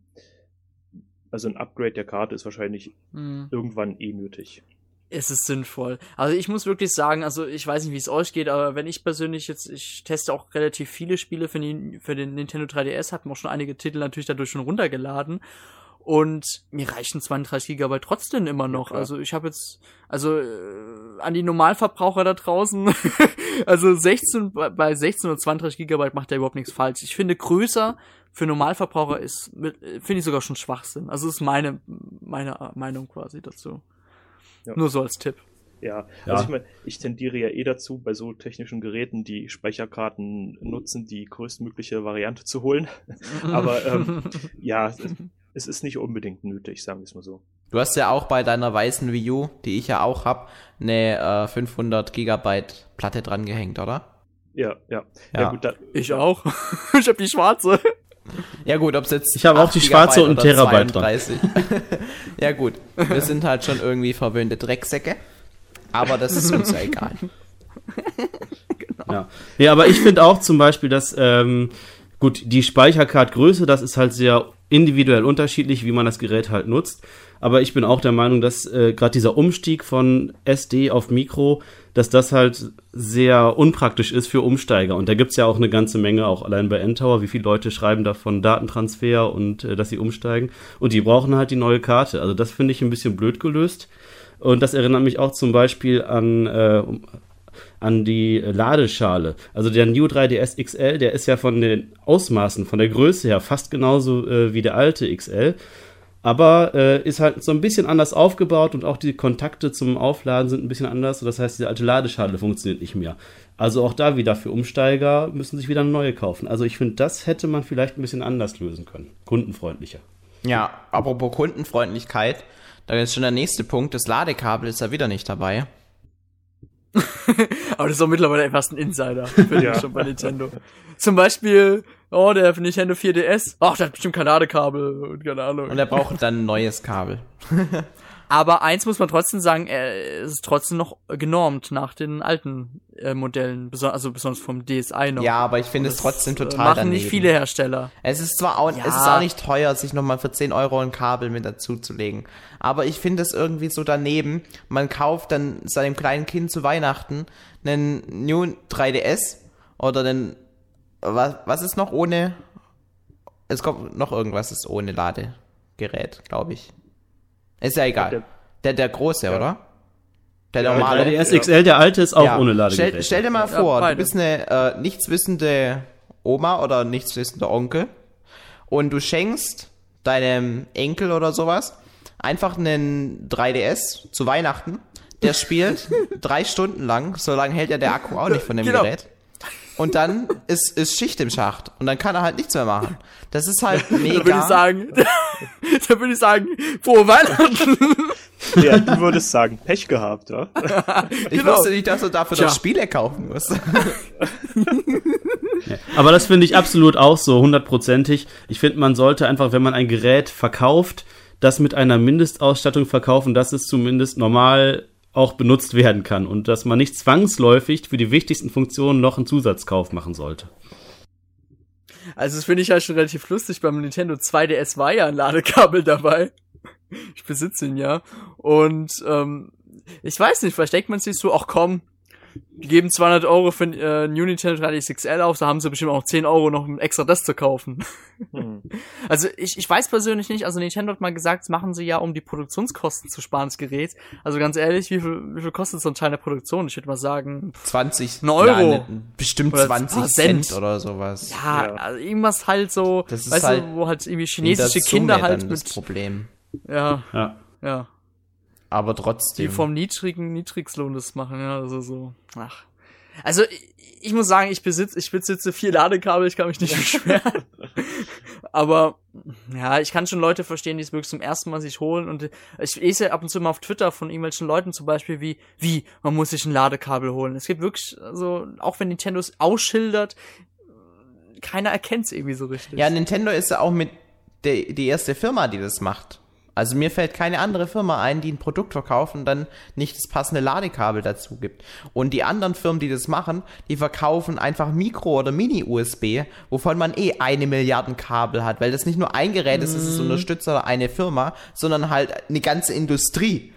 also ein Upgrade der Karte ist wahrscheinlich Hm. irgendwann eh nötig. Es ist sinnvoll. Also ich muss wirklich sagen, also ich weiß nicht, wie es euch geht, aber wenn ich persönlich jetzt, ich teste auch relativ viele Spiele für den, für den Nintendo 3DS, hab mir auch schon einige Titel natürlich dadurch schon runtergeladen. Und mir reichen 32 Gigabyte trotzdem immer noch. klar. also ich habe jetzt, also äh, an die Normalverbraucher da draußen, also 16, bei- bei 16 oder 32 Gigabyte macht der überhaupt nichts falsch. Ich finde größer für Normalverbraucher ist, finde ich sogar schon Schwachsinn. Also ist meine, meine Meinung quasi dazu. Ja. Nur so als Tipp. Ja, Ja. also ich meine, ich tendiere ja eh dazu, bei so technischen Geräten die Speicherkarten nutzen, die größtmögliche Variante zu holen. Aber ähm, ja, es, ist nicht unbedingt nötig, sagen wir es mal so. Du hast ja auch bei deiner weißen Wii U, die ich ja auch hab, eine äh, 500 Gigabyte Platte dran gehängt, oder? Ja, ja. Ja, Ja. gut, da, Ich auch. ich habe die schwarze. Ja gut, ob es jetzt Ich habe auch 8 die schwarze und Gigabyte Terabyte dran. 32. ja gut, wir sind halt schon irgendwie verwöhnte Drecksäcke, aber das ist uns ja egal. Ja. ja, aber ich finde auch zum Beispiel, dass ähm, gut die Speicherkartgröße, das ist halt sehr individuell unterschiedlich, wie man das Gerät halt nutzt. Aber ich bin auch der Meinung, dass äh, gerade dieser Umstieg von SD auf Mikro, dass das halt sehr unpraktisch ist für Umsteiger. Und da gibt's ja auch eine ganze Menge, auch allein bei Endtower, wie viele Leute schreiben da von Datentransfer und äh, dass sie umsteigen. Und die brauchen halt die neue Karte. Also das finde ich ein bisschen blöd gelöst. Und das erinnert mich auch zum Beispiel an, äh, an die Ladeschale. Also der New 3DS XL, der ist ja von den Ausmaßen, von der Größe her fast genauso äh, wie der alte XL. Aber äh, ist halt so ein bisschen anders aufgebaut und auch die Kontakte zum Aufladen sind ein bisschen anders. Das heißt, die alte Ladeschale funktioniert nicht mehr. Also auch da wieder für Umsteiger müssen sich wieder eine neue kaufen. Also ich finde, das hätte man vielleicht ein bisschen anders lösen können. Kundenfreundlicher. Ja, apropos Kundenfreundlichkeit, da ist schon der nächste Punkt. Das Ladekabel ist ja wieder nicht dabei. Aber das ist auch mittlerweile fast ein Insider, finde ja. ich schon bei Nintendo. Zum Beispiel, oh, der für Nintendo 4DS, ach, der hat bestimmt kein Ladekabel und keine Ahnung. Und er braucht dann ein neues Kabel. Aber eins muss man trotzdem sagen, er ist trotzdem noch genormt nach den alten äh, Modellen, also besonders vom DSi noch. Ja, aber ich finde es trotzdem total machen daneben. nicht viele Hersteller. Es ist zwar auch, ja. es ist auch nicht teuer, sich nochmal für 10 Euro ein Kabel mit dazu zu legen. Aber ich finde es irgendwie so daneben. Man kauft dann seinem kleinen Kind zu Weihnachten einen New 3DS oder den, was, was ist noch ohne, es kommt noch irgendwas ist ohne Ladegerät, glaube ich. Ist ja egal. Der, der große, ja. oder? Der normale. Der SXL, der alte, ist auch ja. ohne Ladegerät. Stell, stell, dir mal vor, du bist eine äh, nichtswissende Oma oder nichtswissender Onkel und du schenkst deinem Enkel oder sowas einfach einen 3DS zu Weihnachten. Der spielt drei Stunden lang, so lange hält ja der Akku auch nicht von dem genau. Gerät und dann ist, ist Schicht im Schacht und dann kann er halt nichts mehr machen. Das ist halt mega. da würde ich sagen, da würde ich sagen, frohe Weihnachten. Ja, du würdest sagen, Pech gehabt, ja? Ich genau. wusste nicht, dass du dafür Tja. das Spiele kaufen musst. Aber das finde ich absolut auch so, hundertprozentig. Ich finde, man sollte einfach, wenn man ein Gerät verkauft, das mit einer Mindestausstattung verkaufen, dass es zumindest normal auch benutzt werden kann und dass man nicht zwangsläufig für die wichtigsten Funktionen noch einen Zusatzkauf machen sollte. Also das finde ich halt schon relativ lustig. Beim Nintendo 2DS war ja ein Ladekabel dabei. Ich besitze ihn ja. Und ähm, ich weiß nicht, vielleicht denkt man sich so, ach komm, die geben 200 Euro für äh, New Nintendo 3DS XL auf, da haben sie bestimmt auch 10 Euro noch um extra das zu kaufen. Hm. Also ich, ich weiß persönlich nicht, also Nintendo hat mal gesagt, das machen sie ja, um die Produktionskosten zu sparen, das Gerät. Also ganz ehrlich, wie viel, wie viel kostet so ein Teil der Produktion? Ich würde mal sagen 20 ein Euro. Ja, ne, bestimmt oder 20 Cent. Cent oder sowas. Ja, ja, Also irgendwas halt so, das ist weißt halt du, wo halt irgendwie chinesische Kinder halt mit... das Problem. Ja, ja. ja aber trotzdem. Die vom niedrigen Niedrigslohn das machen, ja, also so. Ach. Also ich, ich muss sagen, ich besitze, ich besitze vier Ladekabel, ich kann mich nicht beschweren. aber ja, ich kann schon Leute verstehen, die es wirklich zum ersten Mal sich holen. Und ich lese ab und zu mal auf Twitter von irgendwelchen Leuten zum Beispiel wie, wie, man muss sich ein Ladekabel holen. Es gibt wirklich, also, auch wenn Nintendo es ausschildert, keiner erkennt es irgendwie so richtig. Ja, Nintendo ist ja auch mit der, die erste Firma, die das macht. Also mir fällt keine andere Firma ein, die ein Produkt verkauft und dann nicht das passende Ladekabel dazu gibt. Und die anderen Firmen, die das machen, die verkaufen einfach Mikro- oder Mini-USB, wovon man eh eine Milliarden Kabel hat, weil das nicht nur ein Gerät ist, das es mhm. unterstützt oder eine Firma, sondern halt eine ganze Industrie.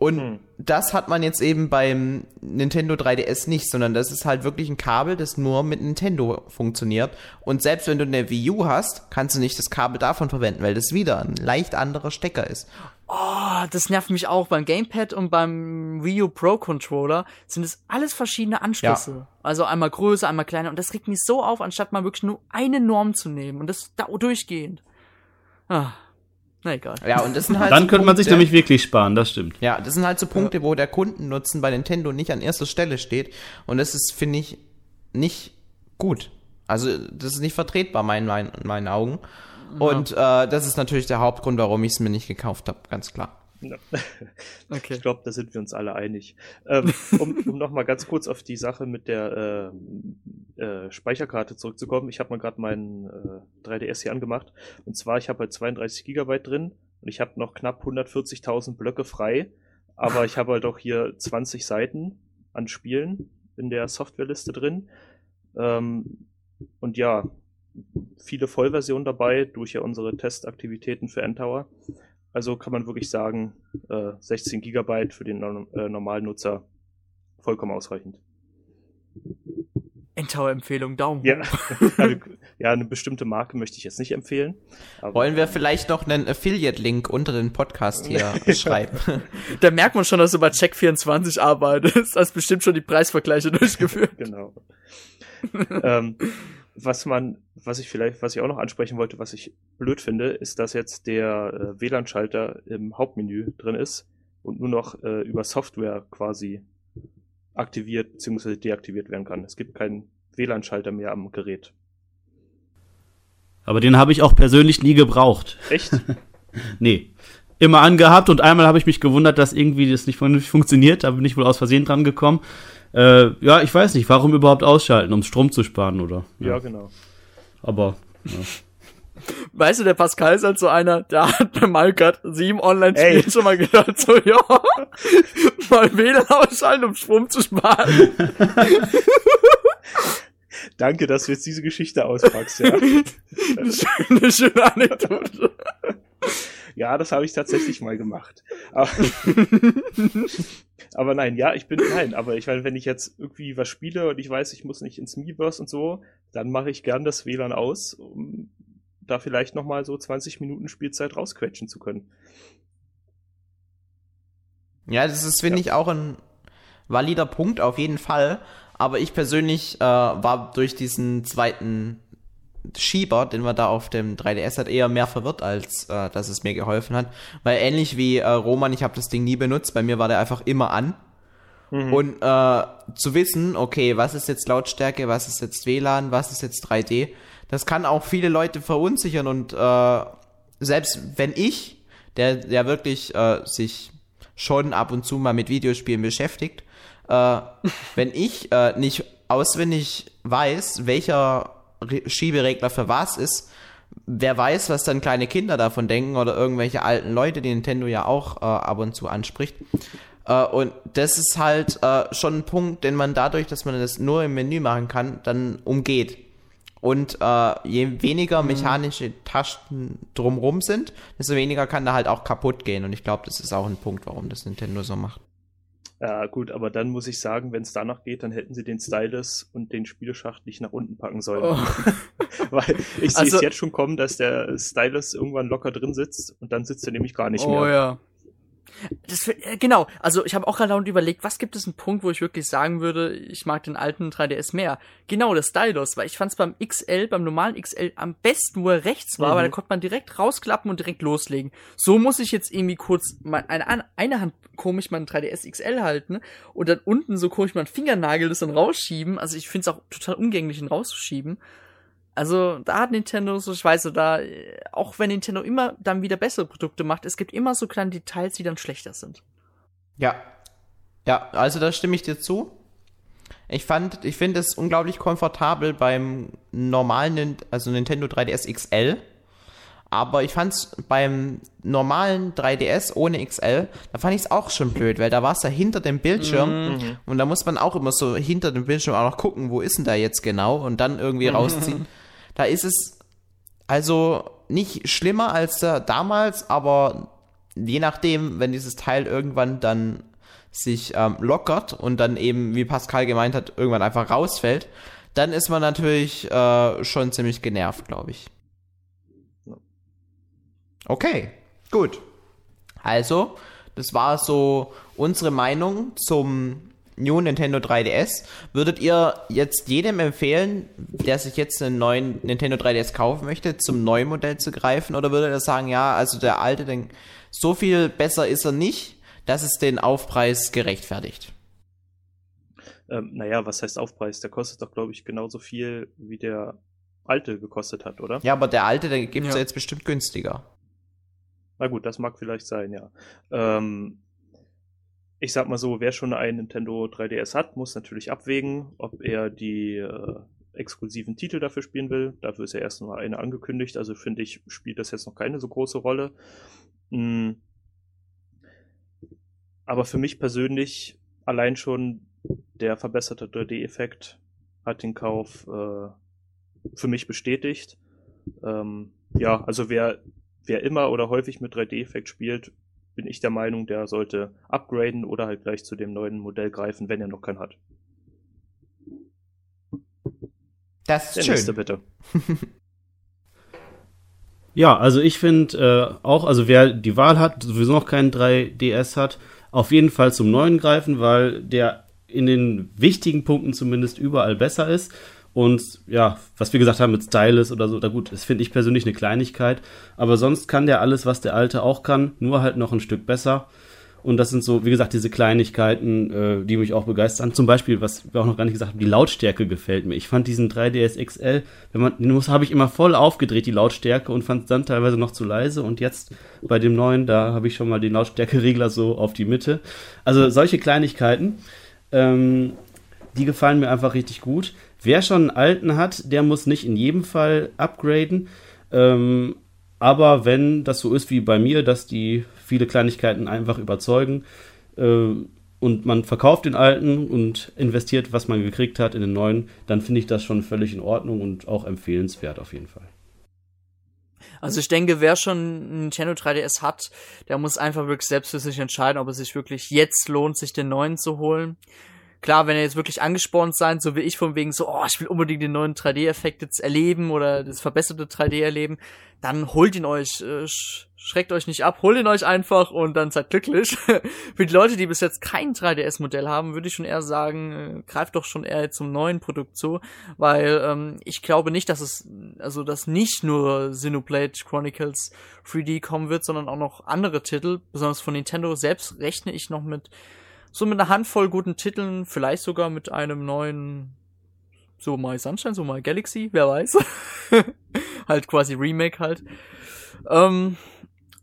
Und hm. das hat man jetzt eben beim Nintendo 3DS nicht, sondern das ist halt wirklich ein Kabel, das nur mit Nintendo funktioniert. Und selbst wenn du eine Wii U hast, kannst du nicht das Kabel davon verwenden, weil das wieder ein leicht anderer Stecker ist. Oh, das nervt mich auch. Beim Gamepad und beim Wii U Pro Controller sind es alles verschiedene Anschlüsse. Ja. Also einmal größer, einmal kleiner. Und das regt mich so auf, anstatt mal wirklich nur eine Norm zu nehmen und das da durchgehend. Ah. Na egal. Ja, und das sind halt Dann so könnte man sich nämlich wirklich sparen, das stimmt. Ja, das sind halt so Punkte, ja. wo der Kundennutzen bei Nintendo nicht an erster Stelle steht. Und das ist, finde ich, nicht gut. Also, das ist nicht vertretbar, in meinen, in meinen Augen. Und ja. äh, das ist natürlich der Hauptgrund, warum ich es mir nicht gekauft habe, ganz klar. Ja. Okay. Ich glaube, da sind wir uns alle einig. Ähm, um um nochmal ganz kurz auf die Sache mit der äh, äh, Speicherkarte zurückzukommen. Ich habe mal gerade meinen äh, 3DS hier angemacht. Und zwar, ich habe halt 32 Gigabyte drin und ich habe noch knapp 140.000 Blöcke frei. Aber ich habe halt auch hier 20 Seiten an Spielen in der Softwareliste drin. Ähm, und ja, viele Vollversionen dabei durch ja unsere Testaktivitäten für Endtower. Also kann man wirklich sagen, äh, 16 Gigabyte für den äh, normalen Nutzer vollkommen ausreichend. Endtower-Empfehlung, Daumen Ja, also, ja, eine bestimmte Marke möchte ich jetzt nicht empfehlen. aber- Wollen wir vielleicht noch einen Affiliate-Link unter den Podcast hier schreiben? Da merkt man schon, dass du bei Check24 arbeitest. Hast bestimmt schon die Preisvergleiche durchgeführt. Genau. ähm, was man, was ich vielleicht, was ich auch noch ansprechen wollte, was ich blöd finde, ist, dass jetzt der äh, WLAN-Schalter im Hauptmenü drin ist und nur noch äh, über Software quasi aktiviert bzw. deaktiviert werden kann. Es gibt keinen WLAN-Schalter mehr am Gerät. Aber den habe ich auch persönlich nie gebraucht. Echt? Nee. Immer angehabt und einmal habe ich mich gewundert, dass irgendwie das nicht funktioniert. Da bin ich wohl aus Versehen dran gekommen. Äh, ja, ich weiß nicht, warum überhaupt ausschalten, um Strom zu sparen, oder? ja, genau. Aber ja. Weißt du, der Pascal ist halt so einer, der hat bei Malkat sieben Online-Spiele Ey. schon mal gedacht, so, ja, mal WLAN ausschalten, um Strom zu sparen. Danke, dass du jetzt diese Geschichte auspackst, ja. Eine schöne, eine schöne Anekdote. Ja, das habe ich tatsächlich mal gemacht. Aber, aber nein, ja, ich bin, nein, aber ich meine, wenn ich jetzt irgendwie was spiele und ich weiß, ich muss nicht ins Miiverse und so, dann mache ich gern das WLAN aus, um da vielleicht nochmal so 20 Minuten Spielzeit rausquetschen zu können. Ja, das ist, finde ich, auch ein valider Punkt auf jeden Fall. Aber ich persönlich äh, war durch diesen zweiten Schieber, den man da auf dem 3DS hat, eher mehr verwirrt, als äh, dass es mir geholfen hat. Weil ähnlich wie äh, Roman, ich habe das Ding nie benutzt, bei mir war der einfach immer an. Und äh, zu wissen, okay, was ist jetzt Lautstärke, was ist jetzt WLAN, was ist jetzt 3D, das kann auch viele Leute verunsichern und äh, selbst wenn ich, der der wirklich äh, sich schon ab und zu mal mit Videospielen beschäftigt, äh, wenn ich äh, nicht auswendig weiß, welcher Schieberegler für was ist, wer weiß, was dann kleine Kinder davon denken oder irgendwelche alten Leute, die Nintendo ja auch äh, ab und zu anspricht. Äh, und das ist halt äh, schon ein Punkt, den man dadurch, dass man das nur im Menü machen kann, dann umgeht. Und äh, je weniger mechanische Tasten drumrum sind, desto weniger kann da halt auch kaputt gehen. Und ich glaube, das ist auch ein Punkt, warum das Nintendo so macht. Ja, gut, aber dann muss ich sagen, wenn es danach geht, dann hätten sie den Stylus und den Spieleschacht nicht nach unten packen sollen. Oh. Weil ich sehe Also- es jetzt schon kommen, dass der Stylus irgendwann locker drin sitzt und dann sitzt er nämlich gar nicht Oh mehr. ja. Das, äh, genau, also ich habe auch gerade überlegt, was gibt es einen Punkt, wo ich wirklich sagen würde, ich mag den alten 3DS mehr. Genau, das Stylus, weil ich fand es beim XL, beim normalen XL am besten, wo er rechts war, Mhm. weil da konnte man direkt rausklappen und direkt loslegen. So muss ich jetzt irgendwie kurz mein, eine, eine Hand komisch meinen 3DS XL halten und dann unten so komisch meinen Fingernagel das dann rausschieben. Also ich finde es auch total umgänglich, ihn rauszuschieben. Also da hat Nintendo so, ich weiß so, da, äh, auch wenn Nintendo immer dann wieder bessere Produkte macht, es gibt immer so kleine Details, die dann schlechter sind. Ja. Ja, also da stimme ich dir zu. Ich fand, ich finde es unglaublich komfortabel beim normalen, also Nintendo 3DS XL. Aber ich fand es beim normalen 3DS ohne XL, da fand ich es auch schon blöd, weil da war es ja hinter dem Bildschirm Mhm. und da muss man auch immer so hinter dem Bildschirm auch noch gucken, wo ist denn da jetzt genau und dann irgendwie rausziehen. Da ist es also nicht schlimmer als äh, damals, aber je nachdem, wenn dieses Teil irgendwann dann sich ähm, lockert und dann eben, wie Pascal gemeint hat, irgendwann einfach rausfällt, dann ist man natürlich äh, schon ziemlich genervt, glaube ich. Okay, gut. Also, das war so unsere Meinung zum New Nintendo 3DS. Würdet ihr jetzt jedem empfehlen, der sich jetzt einen neuen Nintendo 3DS kaufen möchte, zum neuen Modell zu greifen? Oder würdet ihr sagen, ja, also der alte, den, so viel besser ist er nicht, dass es den Aufpreis gerechtfertigt? Ähm, naja, was heißt Aufpreis? Der kostet doch, glaube ich, genauso viel, wie der alte gekostet hat, oder? Ja, aber der alte, den gibt's Ja. ja jetzt bestimmt günstiger. Na gut, das mag vielleicht sein, ja. Ähm, ich sag mal so, wer schon einen Nintendo 3DS hat, muss natürlich abwägen, ob er die äh, exklusiven Titel dafür spielen will. Dafür ist ja erst mal eine angekündigt, also finde ich, spielt das jetzt noch keine so große Rolle. Mm. Aber für mich persönlich allein schon der verbesserte 3D-Effekt hat den Kauf äh, für mich bestätigt. Ähm, ja, also wer wer immer oder häufig mit 3D-Effekt spielt, bin ich der Meinung, der sollte upgraden oder halt gleich zu dem neuen Modell greifen, wenn er noch keinen hat. Das ist Der schön. nächste bitte. Ja, also ich finde äh, auch, also wer die Wahl hat, sowieso noch keinen 3DS hat, auf jeden Fall zum neuen greifen, weil der in den wichtigen Punkten zumindest überall besser ist. Und ja, was wir gesagt haben mit Stylus oder so, da gut, das finde ich persönlich eine Kleinigkeit. Aber sonst kann der alles, was der alte auch kann, nur halt noch ein Stück besser. Und das sind so, wie gesagt, diese Kleinigkeiten, äh, die mich auch begeistern. Zum Beispiel, was wir auch noch gar nicht gesagt haben, die Lautstärke gefällt mir. Ich fand diesen 3DS XL, wenn man, den habe ich immer voll aufgedreht, die Lautstärke, und fand es dann teilweise noch zu leise. Und jetzt bei dem neuen, da habe ich schon mal den Lautstärkeregler so auf die Mitte. Also solche Kleinigkeiten, ähm, die gefallen mir einfach richtig gut. Wer schon einen alten hat, der muss nicht in jedem Fall upgraden. Ähm, aber wenn das so ist wie bei mir, dass die viele Kleinigkeiten einfach überzeugen äh, und man verkauft den alten und investiert, was man gekriegt hat, in den neuen, dann finde ich das schon völlig in Ordnung und auch empfehlenswert auf jeden Fall. Also ich denke, wer schon ein Nintendo 3DS hat, der muss einfach wirklich selbst für sich entscheiden, ob es sich wirklich jetzt lohnt, sich den neuen zu holen. Klar, wenn ihr jetzt wirklich angespornt seid, so wie ich von wegen so, oh, ich will unbedingt den neuen 3D-Effekt jetzt erleben oder das verbesserte 3D erleben, dann holt ihn euch, äh, sch schreckt euch nicht ab, holt ihn euch einfach und dann seid glücklich. Für die Leute, die bis jetzt kein 3DS-Modell haben, würde ich schon eher sagen, äh, greift doch schon eher zum neuen Produkt zu, weil ähm, ich glaube nicht, dass es, also dass nicht nur Xenoblade Chronicles 3D kommen wird, sondern auch noch andere Titel, besonders von Nintendo selbst rechne ich noch mit so mit einer Handvoll guten Titeln, vielleicht sogar mit einem neuen so My Sunshine, so My Galaxy, wer weiß. halt quasi Remake halt. Ähm,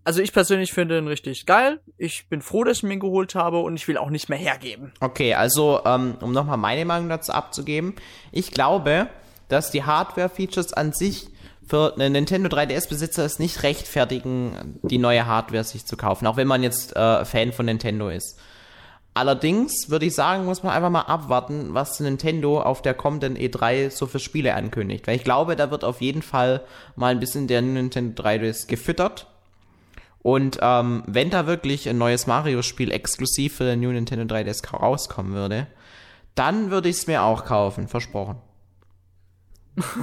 also ich persönlich finde ihn richtig geil. Ich bin froh, dass ich ihn geholt habe und ich will auch nicht mehr hergeben. Okay, also ähm, um nochmal meine Meinung dazu abzugeben, ich glaube, dass die Hardware-Features an sich für einen Nintendo 3DS-Besitzer es nicht rechtfertigen, die neue Hardware sich zu kaufen, auch wenn man jetzt äh, Fan von Nintendo ist. Allerdings würde ich sagen, muss man einfach mal abwarten, was Nintendo auf der kommenden E3 so für Spiele ankündigt. Weil ich glaube, da wird auf jeden Fall mal ein bisschen der Nintendo 3DS gefüttert. Und ähm, wenn da wirklich ein neues Mario-Spiel exklusiv für den New Nintendo 3DS rauskommen würde, dann würde ich es mir auch kaufen, versprochen.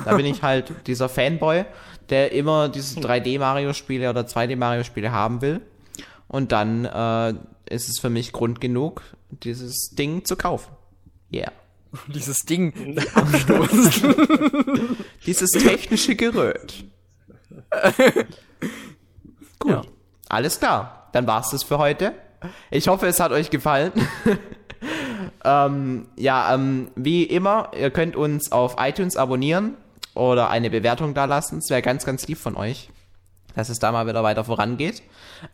Da bin ich halt dieser Fanboy, der immer diese 3D-Mario-Spiele oder 2D-Mario-Spiele haben will. Und dann äh, ist es für mich Grund genug, dieses Ding zu kaufen. Yeah. Dieses Ding abstoßen. Dieses technische Gerät. Gut. Ja. Alles klar. Dann war's das für heute. Ich hoffe, es hat euch gefallen. ähm, ja, ähm, wie immer, ihr könnt uns auf iTunes abonnieren oder eine Bewertung da lassen. Es wäre ganz, ganz lieb von euch, dass es da mal wieder weiter vorangeht.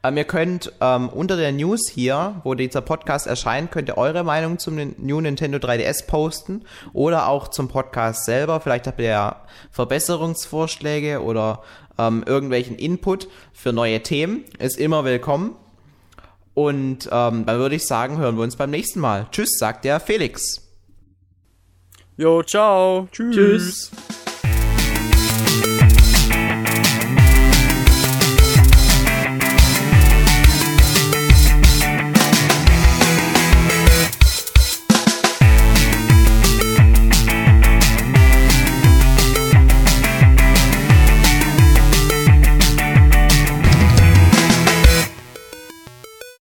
Ähm, ihr könnt ähm, unter der News hier, wo dieser Podcast erscheint, könnt ihr eure Meinung zum New Nintendo 3DS posten oder auch zum Podcast selber. Vielleicht habt ihr ja Verbesserungsvorschläge oder ähm, irgendwelchen Input für neue Themen. Ist immer willkommen. Und ähm, dann würde ich sagen, hören wir uns beim nächsten Mal. Tschüss, sagt der Felix. Jo, ciao. Tschüss.